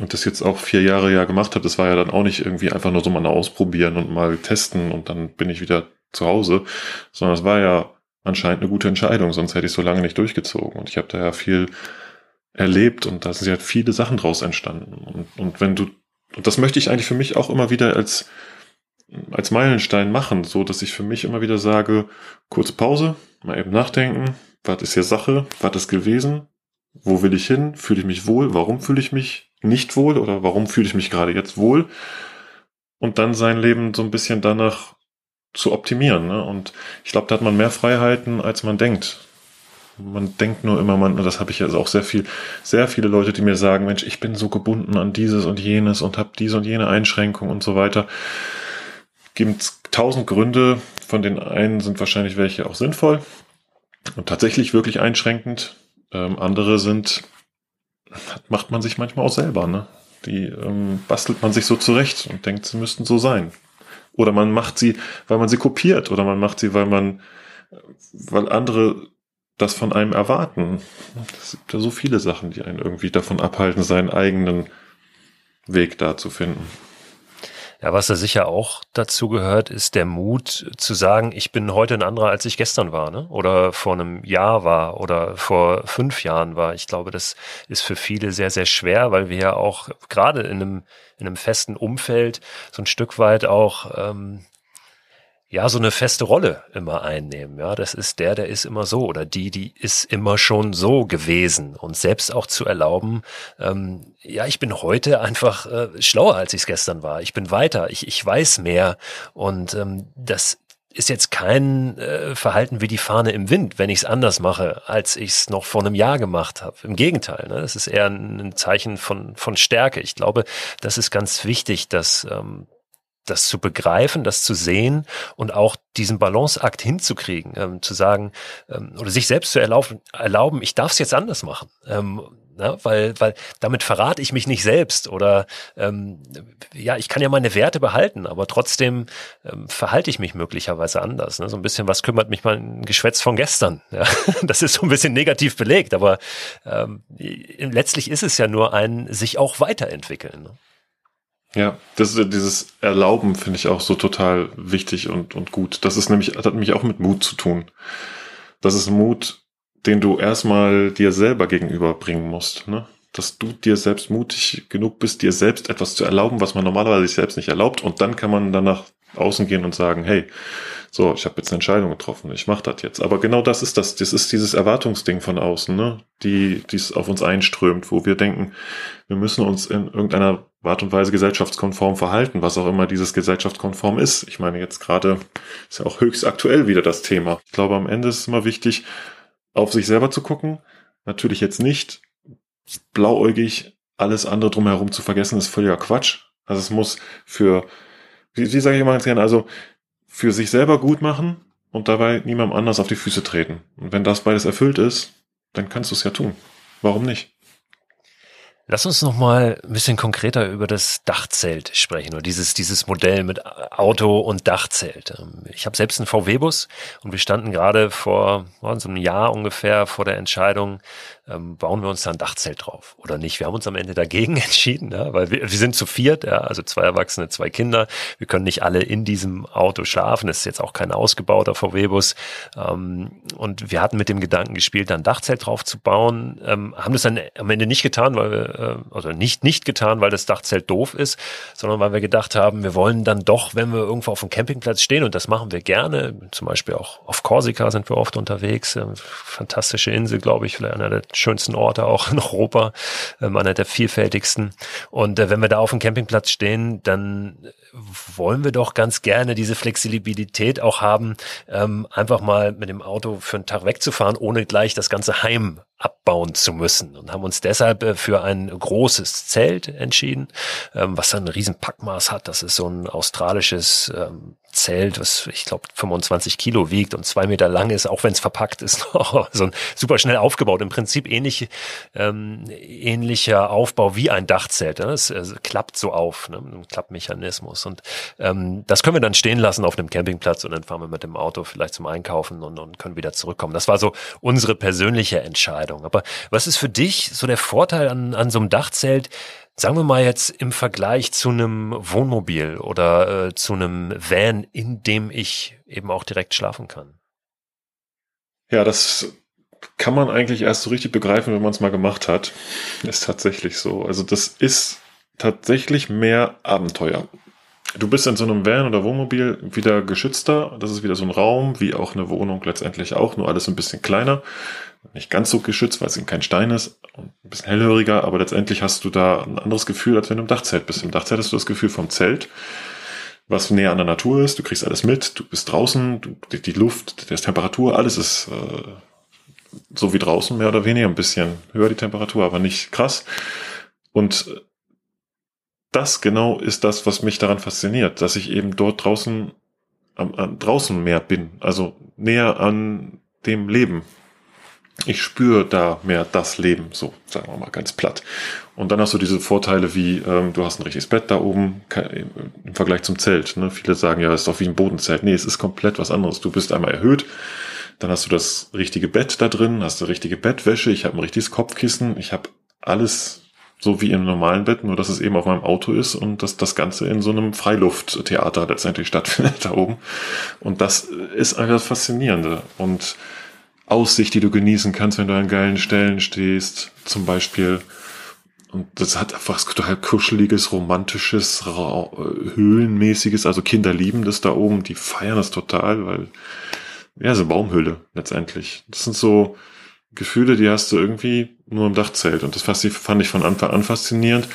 und das jetzt auch vier Jahre ja gemacht habe, das war ja dann auch nicht irgendwie einfach nur so mal ausprobieren und mal testen und dann bin ich wieder zu Hause, sondern es war ja anscheinend eine gute Entscheidung, sonst hätte ich so lange nicht durchgezogen. Und ich habe da ja viel erlebt und da sind ja viele Sachen draus entstanden. Und, und wenn du, und das möchte ich eigentlich für mich auch immer wieder als, als Meilenstein machen, so dass ich für mich immer wieder sage, kurze Pause, mal eben nachdenken, was ist hier Sache, was ist gewesen, wo will ich hin, fühle ich mich wohl, warum fühle ich mich nicht wohl oder warum fühle ich mich gerade jetzt wohl und dann sein Leben so ein bisschen danach zu optimieren. Ne? Und ich glaube, da hat man mehr Freiheiten, als man denkt. Man denkt nur immer, man, das habe ich also auch sehr viel, sehr viele Leute, die mir sagen, Mensch, ich bin so gebunden an dieses und jenes und habe diese und jene Einschränkung und so weiter. Gibt tausend Gründe, von den einen sind wahrscheinlich welche auch sinnvoll und tatsächlich wirklich einschränkend. Ähm, andere sind macht man sich manchmal auch selber, ne? Die ähm, bastelt man sich so zurecht und denkt, sie müssten so sein. Oder man macht sie, weil man sie kopiert, oder man macht sie, weil man, weil andere das von einem erwarten. Es gibt ja so viele Sachen, die einen irgendwie davon abhalten, seinen eigenen Weg da zu finden. Ja, was da sicher auch dazu gehört, ist der Mut zu sagen, ich bin heute ein anderer, als ich gestern war, ne? Oder vor einem Jahr war oder vor fünf Jahren war. Ich glaube, das ist für viele sehr, sehr schwer, weil wir ja auch gerade in einem, in einem festen Umfeld so ein Stück weit auch ähm, ja, so eine feste Rolle immer einnehmen. Ja, das ist der, der ist immer so oder die, die ist immer schon so gewesen und selbst auch zu erlauben, ähm, ja, ich bin heute einfach äh, schlauer, als ich es gestern war. Ich bin weiter, ich, ich weiß mehr und ähm, das ist jetzt kein äh, Verhalten wie die Fahne im Wind, wenn ich es anders mache, als ich es noch vor einem Jahr gemacht habe. Im Gegenteil, ne? das ist eher ein, ein Zeichen von, von Stärke. Ich glaube, das ist ganz wichtig, dass ähm, das zu begreifen, das zu sehen und auch diesen Balanceakt hinzukriegen, ähm, zu sagen ähm, oder sich selbst zu erlauben, erlauben ich darf es jetzt anders machen. Ähm, na, weil, weil damit verrate ich mich nicht selbst oder ähm, ja, ich kann ja meine Werte behalten, aber trotzdem ähm, verhalte ich mich möglicherweise anders. Ne? So ein bisschen, was kümmert mich mein Geschwätz von gestern? <laughs> Ja? Das ist so ein bisschen negativ belegt, aber ähm, letztlich ist es ja nur ein sich auch weiterentwickeln. Ne? Ja, das ist dieses Erlauben finde ich auch so total wichtig und, und gut. Das ist nämlich, das hat nämlich auch mit Mut zu tun. Das ist Mut, den du erstmal dir selber gegenüberbringen musst, ne? Dass du dir selbst mutig genug bist, dir selbst etwas zu erlauben, was man normalerweise sich selbst nicht erlaubt. Und dann kann man danach außen gehen und sagen, hey, so, ich habe jetzt eine Entscheidung getroffen, ich mache das jetzt. Aber genau das ist das, das ist dieses Erwartungsding von außen, ne? die es auf uns einströmt, wo wir denken, wir müssen uns in irgendeiner Art und Weise gesellschaftskonform verhalten, was auch immer dieses gesellschaftskonform ist. Ich meine, jetzt gerade ist ja auch höchst aktuell wieder das Thema. Ich glaube, am Ende ist es immer wichtig, auf sich selber zu gucken. Natürlich jetzt nicht blauäugig alles andere drumherum zu vergessen, ist völliger Quatsch. Also es muss für, wie, wie sage ich immer ganz gerne, also für sich selber gut machen und dabei niemandem anders auf die Füße treten. Und wenn das beides erfüllt ist, dann kannst du es ja tun. Warum nicht? Lass uns noch mal ein bisschen konkreter über das Dachzelt sprechen oder dieses dieses Modell mit Auto und Dachzelt. Ähm, ich habe selbst einen VW-Bus und wir standen gerade vor so einem Jahr ungefähr vor der Entscheidung, ähm, bauen wir uns da ein Dachzelt drauf oder nicht. Wir haben uns am Ende dagegen <laughs> entschieden, ja, weil wir, wir sind zu viert, ja, also zwei Erwachsene, zwei Kinder. Wir können nicht alle in diesem Auto schlafen. Das ist jetzt auch kein ausgebauter VW-Bus. Ähm, und wir hatten mit dem Gedanken gespielt, da ein Dachzelt drauf zu bauen, ähm, haben das dann am Ende nicht getan, weil wir, äh, also nicht nicht getan, weil das Dachzelt doof ist, sondern weil wir gedacht haben, wir wollen dann doch, wenn wir irgendwo auf dem Campingplatz stehen, und das machen wir gerne, zum Beispiel auch auf Korsika sind wir oft unterwegs, äh, fantastische Insel, glaube ich, vielleicht einer der schönsten Orte auch in Europa, ähm, einer der vielfältigsten. Und äh, wenn wir da auf dem Campingplatz stehen, dann wollen wir doch ganz gerne diese Flexibilität auch haben, ähm, einfach mal mit dem Auto für einen Tag wegzufahren, ohne gleich das ganze Heim abbauen zu müssen und haben uns deshalb äh, für ein großes Zelt entschieden, ähm, was dann ein riesen Packmaß hat. Das ist so ein australisches ähm, Zelt, was ich glaube 25 Kilo wiegt und zwei Meter lang ist, auch wenn es verpackt ist, <laughs> so ein super schnell aufgebaut. Im Prinzip ähnlich, ähm, ähnlicher Aufbau wie ein Dachzelt. Ne? Es, klappt so auf, ne? ein Klappmechanismus. Und ähm, das können wir dann stehen lassen auf einem Campingplatz und dann fahren wir mit dem Auto vielleicht zum Einkaufen und, und können wieder zurückkommen. Das war so unsere persönliche Entscheidung. Aber was ist für dich so der Vorteil an, an so einem Dachzelt? Sagen wir mal jetzt im Vergleich zu einem Wohnmobil oder äh, zu einem Van, in dem ich eben auch direkt schlafen kann. Ja, das kann man eigentlich erst so richtig begreifen, wenn man es mal gemacht hat. Ist tatsächlich so. Also das ist tatsächlich mehr Abenteuer. Du bist in so einem Van oder Wohnmobil wieder geschützter. Das ist wieder so ein Raum, wie auch eine Wohnung letztendlich auch, nur alles ein bisschen kleiner nicht ganz so geschützt, weil es eben kein Stein ist und ein bisschen hellhöriger, aber letztendlich hast du da ein anderes Gefühl, als wenn du im Dachzelt bist. Im Dachzelt hast du das Gefühl vom Zelt, was näher an der Natur ist, du kriegst alles mit, du bist draußen, du, die, die, Luft, die Temperatur, alles ist äh, so wie draußen, mehr oder weniger, ein bisschen höher die Temperatur, aber nicht krass. Und das genau ist das, was mich daran fasziniert, dass ich eben dort draußen am, an, draußen mehr bin, also näher an dem Leben, ich spüre da mehr das Leben, so sagen wir mal ganz platt. Und dann hast du diese Vorteile wie, ähm, du hast ein richtiges Bett da oben im Vergleich zum Zelt. Ne? Viele sagen ja, es ist doch wie ein Bodenzelt. Nee, es ist komplett was anderes. Du bist einmal erhöht, dann hast du das richtige Bett da drin, hast eine richtige Bettwäsche, ich habe ein richtiges Kopfkissen, ich habe alles so wie im normalen Bett, nur dass es eben auf meinem Auto ist und dass das Ganze in so einem Freilufttheater letztendlich stattfindet <laughs> da oben. Und das ist einfach das Faszinierende. Und Aussicht, die du genießen kannst, wenn du an geilen Stellen stehst, zum Beispiel. Und das hat einfach total kuscheliges, romantisches, höhlenmäßiges, also Kinder lieben das da oben, die feiern das total, weil, ja, so Baumhülle letztendlich. Das sind so Gefühle, die hast du irgendwie nur im Dachzelt. Und das fand ich von Anfang an faszinierend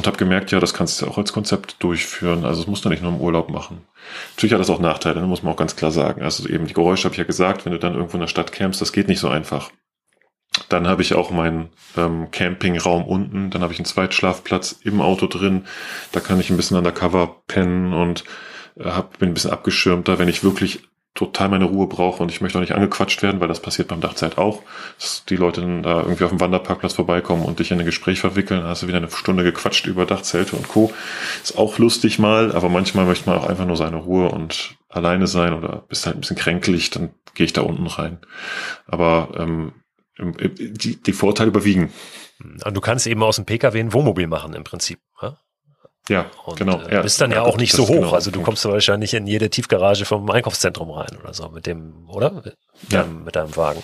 und habe gemerkt, ja, das kannst du auch als Konzept durchführen. Also es muss du nicht nur im Urlaub machen. Natürlich hat das auch Nachteile, muss man auch ganz klar sagen. Also eben die Geräusche habe ich ja gesagt, wenn du dann irgendwo in der Stadt campst, das geht nicht so einfach. Dann habe ich auch meinen ähm, Campingraum unten, dann habe ich einen Zweitschlafplatz im Auto drin, da kann ich ein bisschen undercover pennen und äh, hab, bin ein bisschen abgeschirmter, wenn ich wirklich total meine Ruhe brauche und ich möchte auch nicht angequatscht werden, weil das passiert beim Dachzeit auch, dass die Leute dann da irgendwie auf dem Wanderparkplatz vorbeikommen und dich in ein Gespräch verwickeln, dann hast du wieder eine Stunde gequatscht über Dachzelte und Co. Ist auch lustig mal, aber manchmal möchte man auch einfach nur seine Ruhe und alleine sein oder bist halt ein bisschen kränklich, dann gehe ich da unten rein. Aber ähm, die, die Vorteile überwiegen. Und du kannst eben aus dem Pkw ein Wohnmobil machen im Prinzip. Ja? Und, genau. Äh, bist dann ja, ja auch nicht so hoch. Genau also du kommst wahrscheinlich in jede Tiefgarage vom Einkaufszentrum rein oder so mit dem, oder? Mit, ja. deinem, mit deinem Wagen.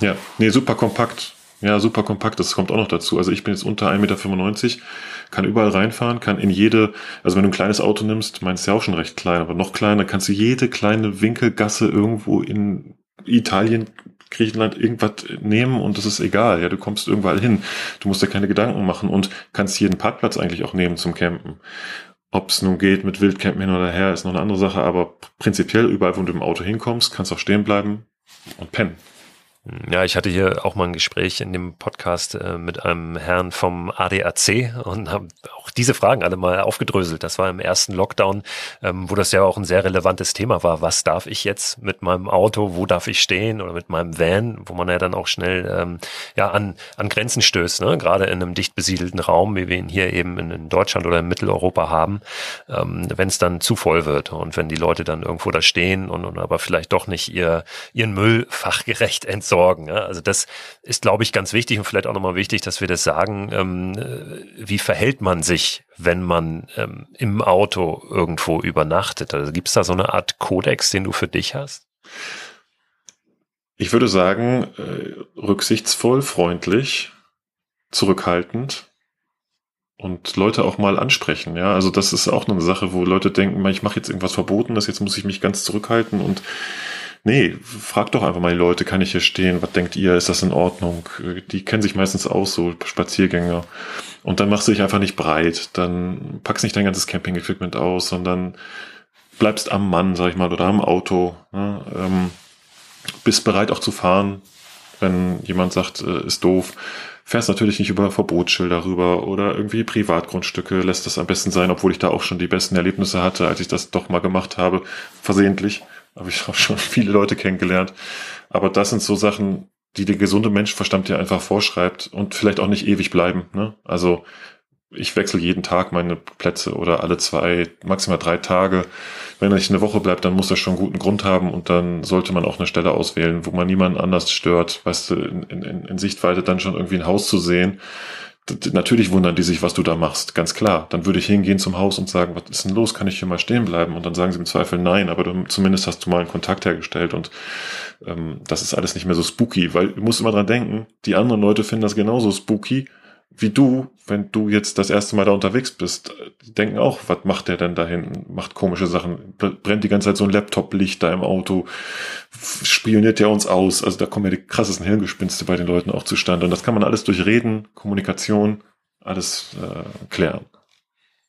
Ja, nee, super kompakt. Ja, super kompakt, das kommt auch noch dazu. Also ich bin jetzt unter 1,95 Meter, kann überall reinfahren, kann in jede, also wenn du ein kleines Auto nimmst, meinst du ja auch schon recht klein, aber noch kleiner, kannst du jede kleine Winkelgasse irgendwo in Italien, Griechenland irgendwas nehmen und das ist egal. Ja, du kommst irgendwann hin. Du musst dir keine Gedanken machen und kannst jeden Parkplatz eigentlich auch nehmen zum Campen. Ob es nun geht mit Wildcampen hin oder her, ist noch eine andere Sache, aber prinzipiell überall, wo du im Auto hinkommst, kannst du auch stehen bleiben und pennen. Ja, ich hatte hier auch mal ein Gespräch in dem Podcast äh, mit einem Herrn vom ADAC und habe auch diese Fragen alle mal aufgedröselt. Das war im ersten Lockdown, ähm, wo das ja auch ein sehr relevantes Thema war. Was darf ich jetzt mit meinem Auto? Wo darf ich stehen? Oder mit meinem Van, wo man ja dann auch schnell ähm, ja an, an Grenzen stößt, ne? gerade in einem dicht besiedelten Raum, wie wir ihn hier eben in, in Deutschland oder in Mitteleuropa haben, ähm, wenn es dann zu voll wird und wenn die Leute dann irgendwo da stehen und, und aber vielleicht doch nicht ihr, ihren Müll fachgerecht <laughs> entsorgen sorgen. Also das ist, glaube ich, ganz wichtig und vielleicht auch nochmal wichtig, dass wir das sagen. Ähm, äh, wie verhält man sich, wenn man ähm, im Auto irgendwo übernachtet? Also gibt es da so eine Art Kodex, den du für dich hast? Ich würde sagen, äh, rücksichtsvoll, freundlich, zurückhaltend und Leute auch mal ansprechen. Ja, also das ist auch eine Sache, wo Leute denken, ich mache jetzt irgendwas Verbotenes, jetzt muss ich mich ganz zurückhalten und Nee, frag doch einfach mal die Leute, kann ich hier stehen? Was denkt ihr? Ist das in Ordnung? Die kennen sich meistens aus, so Spaziergänger. Und dann machst du dich einfach nicht breit. Dann packst nicht dein ganzes Camping-Equipment aus, sondern bleibst am Mann, sag ich mal, oder am Auto. Ne? Ähm, bist bereit auch zu fahren, wenn jemand sagt, äh, ist doof. Fährst natürlich nicht über Verbotsschilder rüber oder irgendwie Privatgrundstücke, lässt das am besten sein, obwohl ich da auch schon die besten Erlebnisse hatte, als ich das doch mal gemacht habe, versehentlich habe ich <laughs> auch schon viele Leute kennengelernt. Aber das sind so Sachen, die der gesunde Menschenverstand dir einfach vorschreibt und vielleicht auch nicht ewig bleiben. Ne? Also ich wechsle jeden Tag meine Plätze oder alle zwei, maximal drei Tage. Wenn er nicht eine Woche bleibt, dann muss er schon einen guten Grund haben und dann sollte man auch eine Stelle auswählen, wo man niemanden anders stört, weißt du, in, in, in Sichtweite dann schon irgendwie ein Haus zu sehen natürlich wundern die sich, was du da machst, ganz klar. Dann würde ich hingehen zum Haus und sagen, was ist denn los? Kann ich hier mal stehen bleiben? Und dann sagen sie im Zweifel nein, aber du, zumindest hast du mal einen Kontakt hergestellt und ähm, das ist alles nicht mehr so spooky, weil du musst immer dran denken, die anderen Leute finden das genauso spooky wie du, wenn du jetzt das erste Mal da unterwegs bist, die denken auch, was macht der denn da hinten? Macht komische Sachen, brennt die ganze Zeit so ein Laptop-Licht da im Auto, spioniert ja uns aus. Also da kommen ja die krassesten Hirngespinste bei den Leuten auch zustande. Und das kann man alles durch Reden, Kommunikation, alles äh, klären.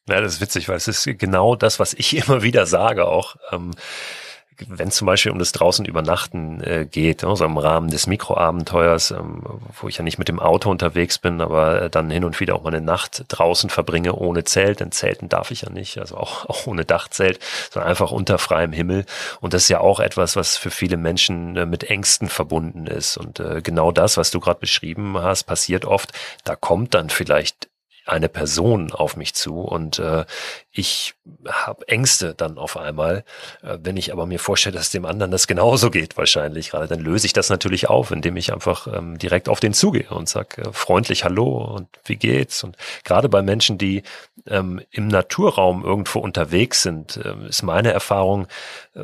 Ja, das ist witzig, weil es ist genau das, was ich <laughs> immer wieder sage auch. Ähm, wenn zum Beispiel um das draußen übernachten äh, geht, also im Rahmen des Mikroabenteuers, ähm, wo ich ja nicht mit dem Auto unterwegs bin, aber äh, dann hin und wieder auch mal eine Nacht draußen verbringe ohne Zelt, denn Zelten darf ich ja nicht, also auch, <laughs> auch ohne Dachzelt, sondern einfach unter freiem Himmel. Und das ist ja auch etwas, was für viele Menschen äh, mit Ängsten verbunden ist. Und äh, genau das, was du gerade beschrieben hast, passiert oft. Da kommt dann vielleicht eine Person auf mich zu und äh, ich habe Ängste dann auf einmal. Äh, wenn ich aber mir vorstelle, dass dem anderen das genauso geht wahrscheinlich gerade, dann löse ich das natürlich auf, indem ich einfach ähm, direkt auf den zugehe und sag äh, freundlich Hallo und wie geht's. Und gerade bei Menschen, die ähm, im Naturraum irgendwo unterwegs sind, äh, ist meine Erfahrung, äh,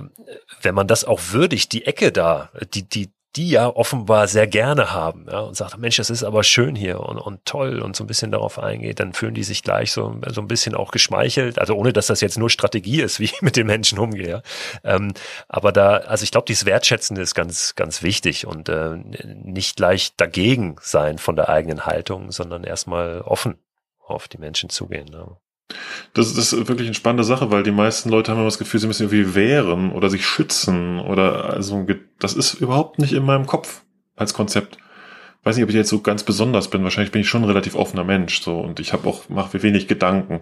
wenn man das auch würdigt, die Ecke da, die, die, die ja offenbar sehr gerne haben ja, und sagt, Mensch, das ist aber schön hier und, und toll und so ein bisschen darauf eingeht, dann fühlen die sich gleich so, so ein bisschen auch geschmeichelt, also ohne dass das jetzt nur Strategie ist, <laughs> wie ich mit den Menschen umgehe. Ähm, aber da, also ich glaube, dieses Wertschätzen ist ganz, ganz wichtig und äh, nicht gleich dagegen sein von der eigenen Haltung, sondern erstmal offen auf die Menschen zugehen. Ja. Das, das ist wirklich eine spannende Sache, weil die meisten Leute haben immer das Gefühl, sie müssen irgendwie wehren oder sich schützen oder also das ist überhaupt nicht in meinem Kopf als Konzept. Weiß nicht, ob ich jetzt so ganz besonders bin. Wahrscheinlich bin ich schon ein relativ offener Mensch so und ich habe auch mache mir wenig Gedanken.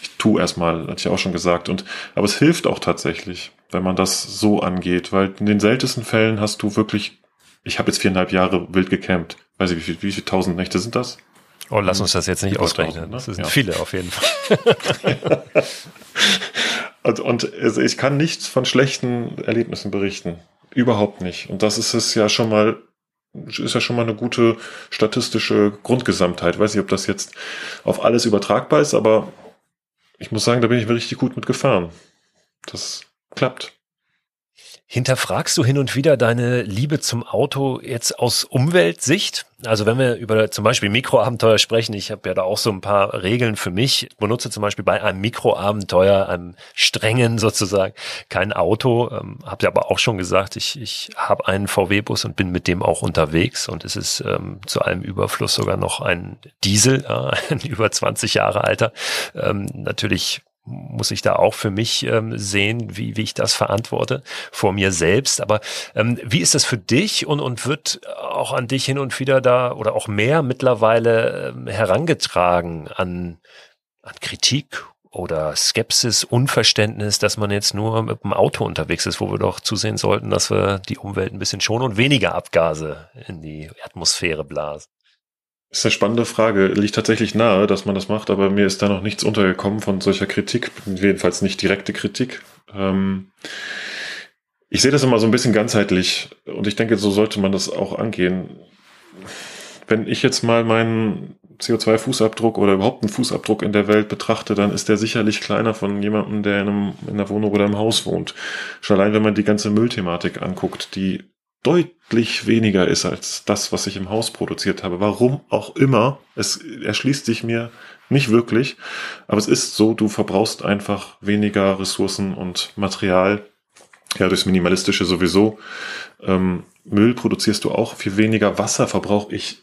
Ich tu erstmal, hatte ich auch schon gesagt und aber es hilft auch tatsächlich, wenn man das so angeht, weil in den seltensten Fällen hast du wirklich. Ich habe jetzt viereinhalb Jahre wild gecampt. Weiß ich, wie viel, wie viele tausend Nächte sind das? Oh, lass uns das jetzt nicht ausrechnen. Das sind ja. viele auf jeden Fall. <laughs> und, und also ich kann nichts von schlechten Erlebnissen berichten. Überhaupt nicht. Und das ist es ja schon mal, ist ja schon mal eine gute statistische Grundgesamtheit. Ich weiß nicht, ob das jetzt auf alles übertragbar ist, aber ich muss sagen, da bin ich richtig gut mit gefahren. Das klappt. Hinterfragst du hin und wieder deine Liebe zum Auto jetzt aus Umweltsicht? Also wenn wir über zum Beispiel Mikroabenteuer sprechen, ich habe ja da auch so ein paar Regeln für mich. Ich benutze zum Beispiel bei einem Mikroabenteuer, einem strengen sozusagen, kein Auto. Ähm, habe ja aber auch schon gesagt, ich, ich habe einen VW-Bus und bin mit dem auch unterwegs. Und es ist ähm, zu allem Überfluss sogar noch ein Diesel, äh, <laughs> ein über 20 Jahre alter. Ähm, natürlich muss ich da auch für mich ähm, sehen, wie, wie ich das verantworte vor mir selbst. Aber ähm, wie ist das für dich und, und wird auch an dich hin und wieder da oder auch mehr mittlerweile ähm, herangetragen an, an Kritik oder Skepsis, Unverständnis, dass man jetzt nur mit dem Auto unterwegs ist, wo wir doch zusehen sollten, dass wir die Umwelt ein bisschen schonen und weniger Abgase in die Atmosphäre blasen? Ist eine spannende Frage. Liegt tatsächlich nahe, dass man das macht, aber mir ist da noch nichts untergekommen von solcher Kritik, jedenfalls nicht direkte Kritik. Ähm ich sehe das immer so ein bisschen ganzheitlich und ich denke, so sollte man das auch angehen. Wenn ich jetzt mal meinen CO2-Fußabdruck oder überhaupt einen Fußabdruck in der Welt betrachte, dann ist der sicherlich kleiner von jemandem, der in, einem, in einer Wohnung oder im Haus wohnt. Schon allein, wenn man die ganze Müllthematik anguckt, die deutlich weniger ist als das, was ich im Haus produziert habe. Warum auch immer. Es erschließt sich mir nicht wirklich. Aber es ist so, du verbrauchst einfach weniger Ressourcen und Material. Ja, durchs Minimalistische sowieso. Ähm, Müll produzierst du auch viel weniger. Wasser verbrauche ich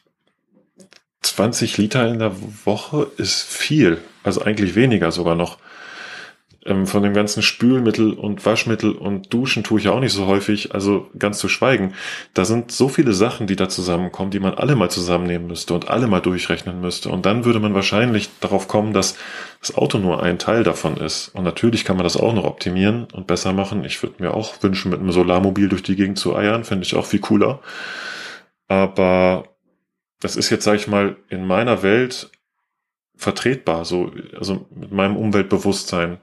20 Liter in der Woche ist viel. Also eigentlich weniger sogar noch ähm, von dem ganzen Spülmittel und Waschmittel und Duschen tue ich ja auch nicht so häufig, also ganz zu schweigen. Da sind so viele Sachen, die da zusammenkommen, die man alle mal zusammennehmen müsste und alle mal durchrechnen müsste. Und dann würde man wahrscheinlich darauf kommen, dass das Auto nur ein Teil davon ist. Und natürlich kann man das auch noch optimieren und besser machen. Ich würde mir auch wünschen, mit einem Solarmobil durch die Gegend zu eiern, finde ich auch viel cooler. Aber das ist jetzt, sage ich mal, in meiner Welt vertretbar, so, also mit meinem Umweltbewusstsein.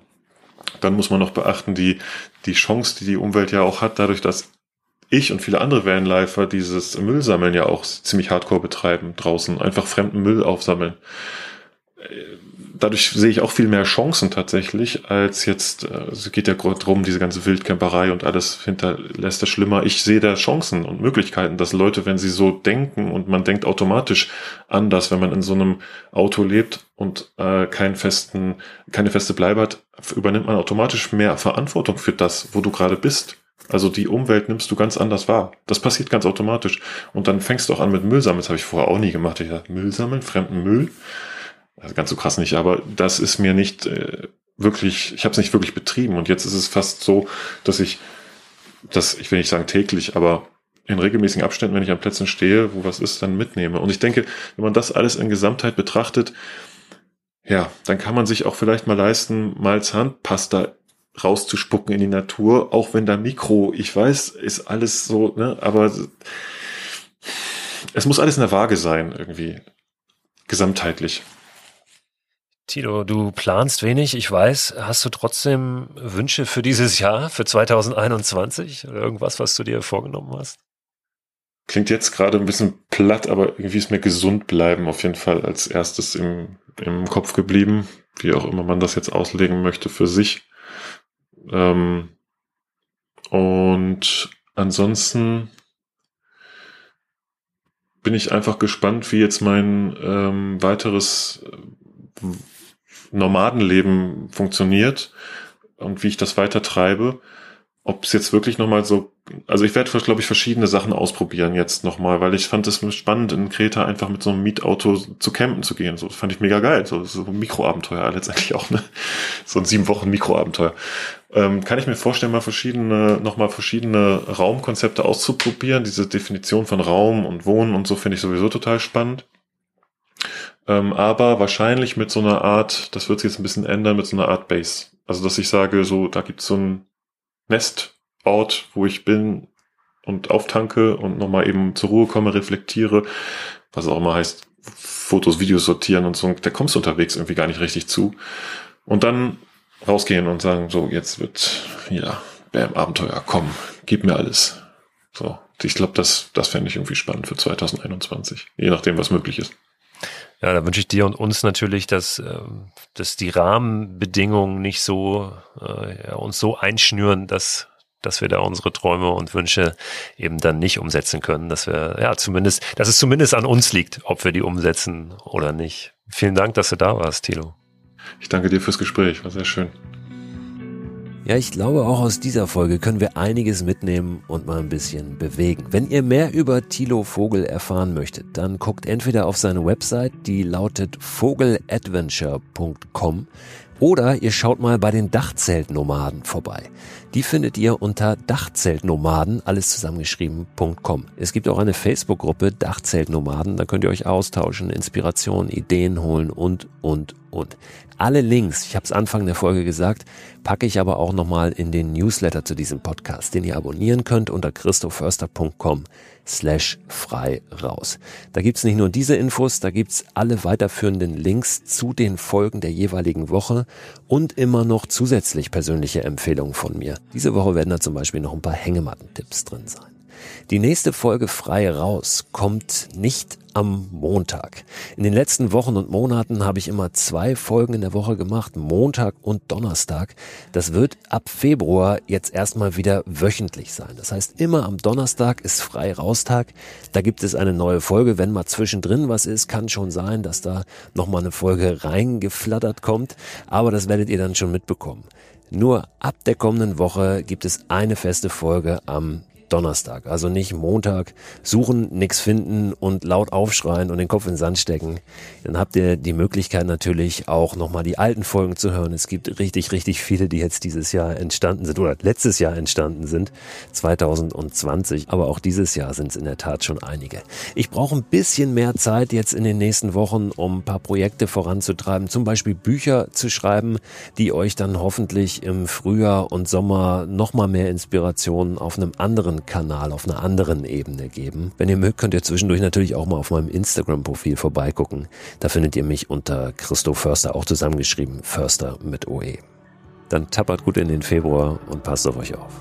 Dann muss man noch beachten, die, die Chance, die die Umwelt ja auch hat, dadurch, dass ich und viele andere Vanlifer dieses Müllsammeln ja auch ziemlich hardcore betreiben draußen, einfach fremden Müll aufsammeln. Dadurch sehe ich auch viel mehr Chancen tatsächlich, als jetzt, äh, es geht ja drum, diese ganze Wildcamperei und alles hinterlässt das schlimmer. Ich sehe da Chancen und Möglichkeiten, dass Leute, wenn sie so denken und man denkt automatisch anders, wenn man in so einem Auto lebt und äh, keinen festen, keine feste Bleibe hat, übernimmt man automatisch mehr Verantwortung für das, wo du gerade bist. Also die Umwelt nimmst du ganz anders wahr. Das passiert ganz automatisch. Und dann fängst du auch an mit Müll sammeln. Das habe ich vorher auch nie gemacht. Ich dachte, Müll sammeln, fremden Müll. Also ganz so krass nicht, aber das ist mir nicht äh, wirklich, ich habe es nicht wirklich betrieben. Und jetzt ist es fast so, dass ich, das, ich will nicht sagen täglich, aber in regelmäßigen Abständen, wenn ich an Plätzen stehe, wo was ist, dann mitnehme. Und ich denke, wenn man das alles in Gesamtheit betrachtet, ja, dann kann man sich auch vielleicht mal leisten, mal Zahnpasta rauszuspucken in die Natur, auch wenn da Mikro, ich weiß, ist alles so, ne, aber es muss alles in der Waage sein, irgendwie. Gesamtheitlich. Tito, du planst wenig, ich weiß. Hast du trotzdem Wünsche für dieses Jahr, für 2021 oder irgendwas, was du dir vorgenommen hast? Klingt jetzt gerade ein bisschen platt, aber irgendwie ist mir gesund bleiben auf jeden Fall als erstes im, im Kopf geblieben, wie auch immer man das jetzt auslegen möchte für sich. Ähm, und ansonsten bin ich einfach gespannt, wie jetzt mein ähm, weiteres Nomadenleben funktioniert und wie ich das weiter treibe ob es jetzt wirklich nochmal so, also ich werde, glaube ich, verschiedene Sachen ausprobieren jetzt nochmal, weil ich fand es spannend, in Kreta einfach mit so einem Mietauto zu campen zu gehen. So, das fand ich mega geil. So, so ein Mikroabenteuer letztendlich auch, ne? So ein sieben Wochen Mikroabenteuer. Ähm, kann ich mir vorstellen, mal verschiedene, nochmal verschiedene Raumkonzepte auszuprobieren. Diese Definition von Raum und Wohnen und so finde ich sowieso total spannend. Ähm, aber wahrscheinlich mit so einer Art, das wird sich jetzt ein bisschen ändern, mit so einer Art Base. Also, dass ich sage, so, da gibt's so ein Nestort, wo ich bin und auftanke und nochmal eben zur Ruhe komme, reflektiere, was auch immer heißt, Fotos, Videos sortieren und so, da kommst du unterwegs irgendwie gar nicht richtig zu. Und dann rausgehen und sagen, so, jetzt wird, ja, Bam, Abenteuer, komm, gib mir alles. So, ich glaube, das, das fände ich irgendwie spannend für 2021, je nachdem, was möglich ist. Ja, da wünsche ich dir und uns natürlich, dass, ähm, dass die Rahmenbedingungen nicht so äh, ja, uns so einschnüren, dass dass wir da unsere Träume und Wünsche eben dann nicht umsetzen können, dass wir ja zumindest, dass es zumindest an uns liegt, ob wir die umsetzen oder nicht. Vielen Dank, dass du da warst, Thilo. Ich danke dir fürs Gespräch, war sehr schön. Ja, ich glaube, auch aus dieser Folge können wir einiges mitnehmen und mal ein bisschen bewegen. Wenn ihr mehr über Thilo Vogel erfahren möchtet, dann guckt entweder auf seine Website, die lautet vogeladventure.com oder ihr schaut mal bei den Dachzeltnomaden vorbei. Die findet ihr unter Dachzeltnomaden, alles zusammengeschrieben.com. Es gibt auch eine Facebook-Gruppe Dachzeltnomaden, da könnt ihr euch austauschen, Inspirationen, Ideen holen und, und, und. Alle Links, ich habe es Anfang der Folge gesagt, packe ich aber auch nochmal in den Newsletter zu diesem Podcast, den ihr abonnieren könnt unter christoförster.com slash frei raus. Da gibt's nicht nur diese Infos, da gibt's alle weiterführenden Links zu den Folgen der jeweiligen Woche und immer noch zusätzlich persönliche Empfehlungen von mir. Diese Woche werden da zum Beispiel noch ein paar Hängematten-Tipps drin sein. Die nächste Folge frei raus kommt nicht am Montag. In den letzten Wochen und Monaten habe ich immer zwei Folgen in der Woche gemacht, Montag und Donnerstag. Das wird ab Februar jetzt erstmal wieder wöchentlich sein. Das heißt, immer am Donnerstag ist frei raustag. Da gibt es eine neue Folge. Wenn mal zwischendrin was ist, kann schon sein, dass da nochmal eine Folge reingeflattert kommt. Aber das werdet ihr dann schon mitbekommen. Nur ab der kommenden Woche gibt es eine feste Folge am Donnerstag, also nicht Montag, suchen, nix finden und laut aufschreien und den Kopf in den Sand stecken. Dann habt ihr die Möglichkeit natürlich auch nochmal die alten Folgen zu hören. Es gibt richtig, richtig viele, die jetzt dieses Jahr entstanden sind oder letztes Jahr entstanden sind, 2020. Aber auch dieses Jahr sind es in der Tat schon einige. Ich brauche ein bisschen mehr Zeit jetzt in den nächsten Wochen, um ein paar Projekte voranzutreiben, zum Beispiel Bücher zu schreiben, die euch dann hoffentlich im Frühjahr und Sommer nochmal mehr Inspirationen auf einem anderen Kanal, auf einer anderen Ebene geben. Wenn ihr mögt, könnt ihr zwischendurch natürlich auch mal auf meinem Instagram-Profil vorbeigucken. Da findet ihr mich unter Christo Förster, auch zusammengeschrieben, Förster mit OE. Dann tappert gut in den Februar und passt auf euch auf.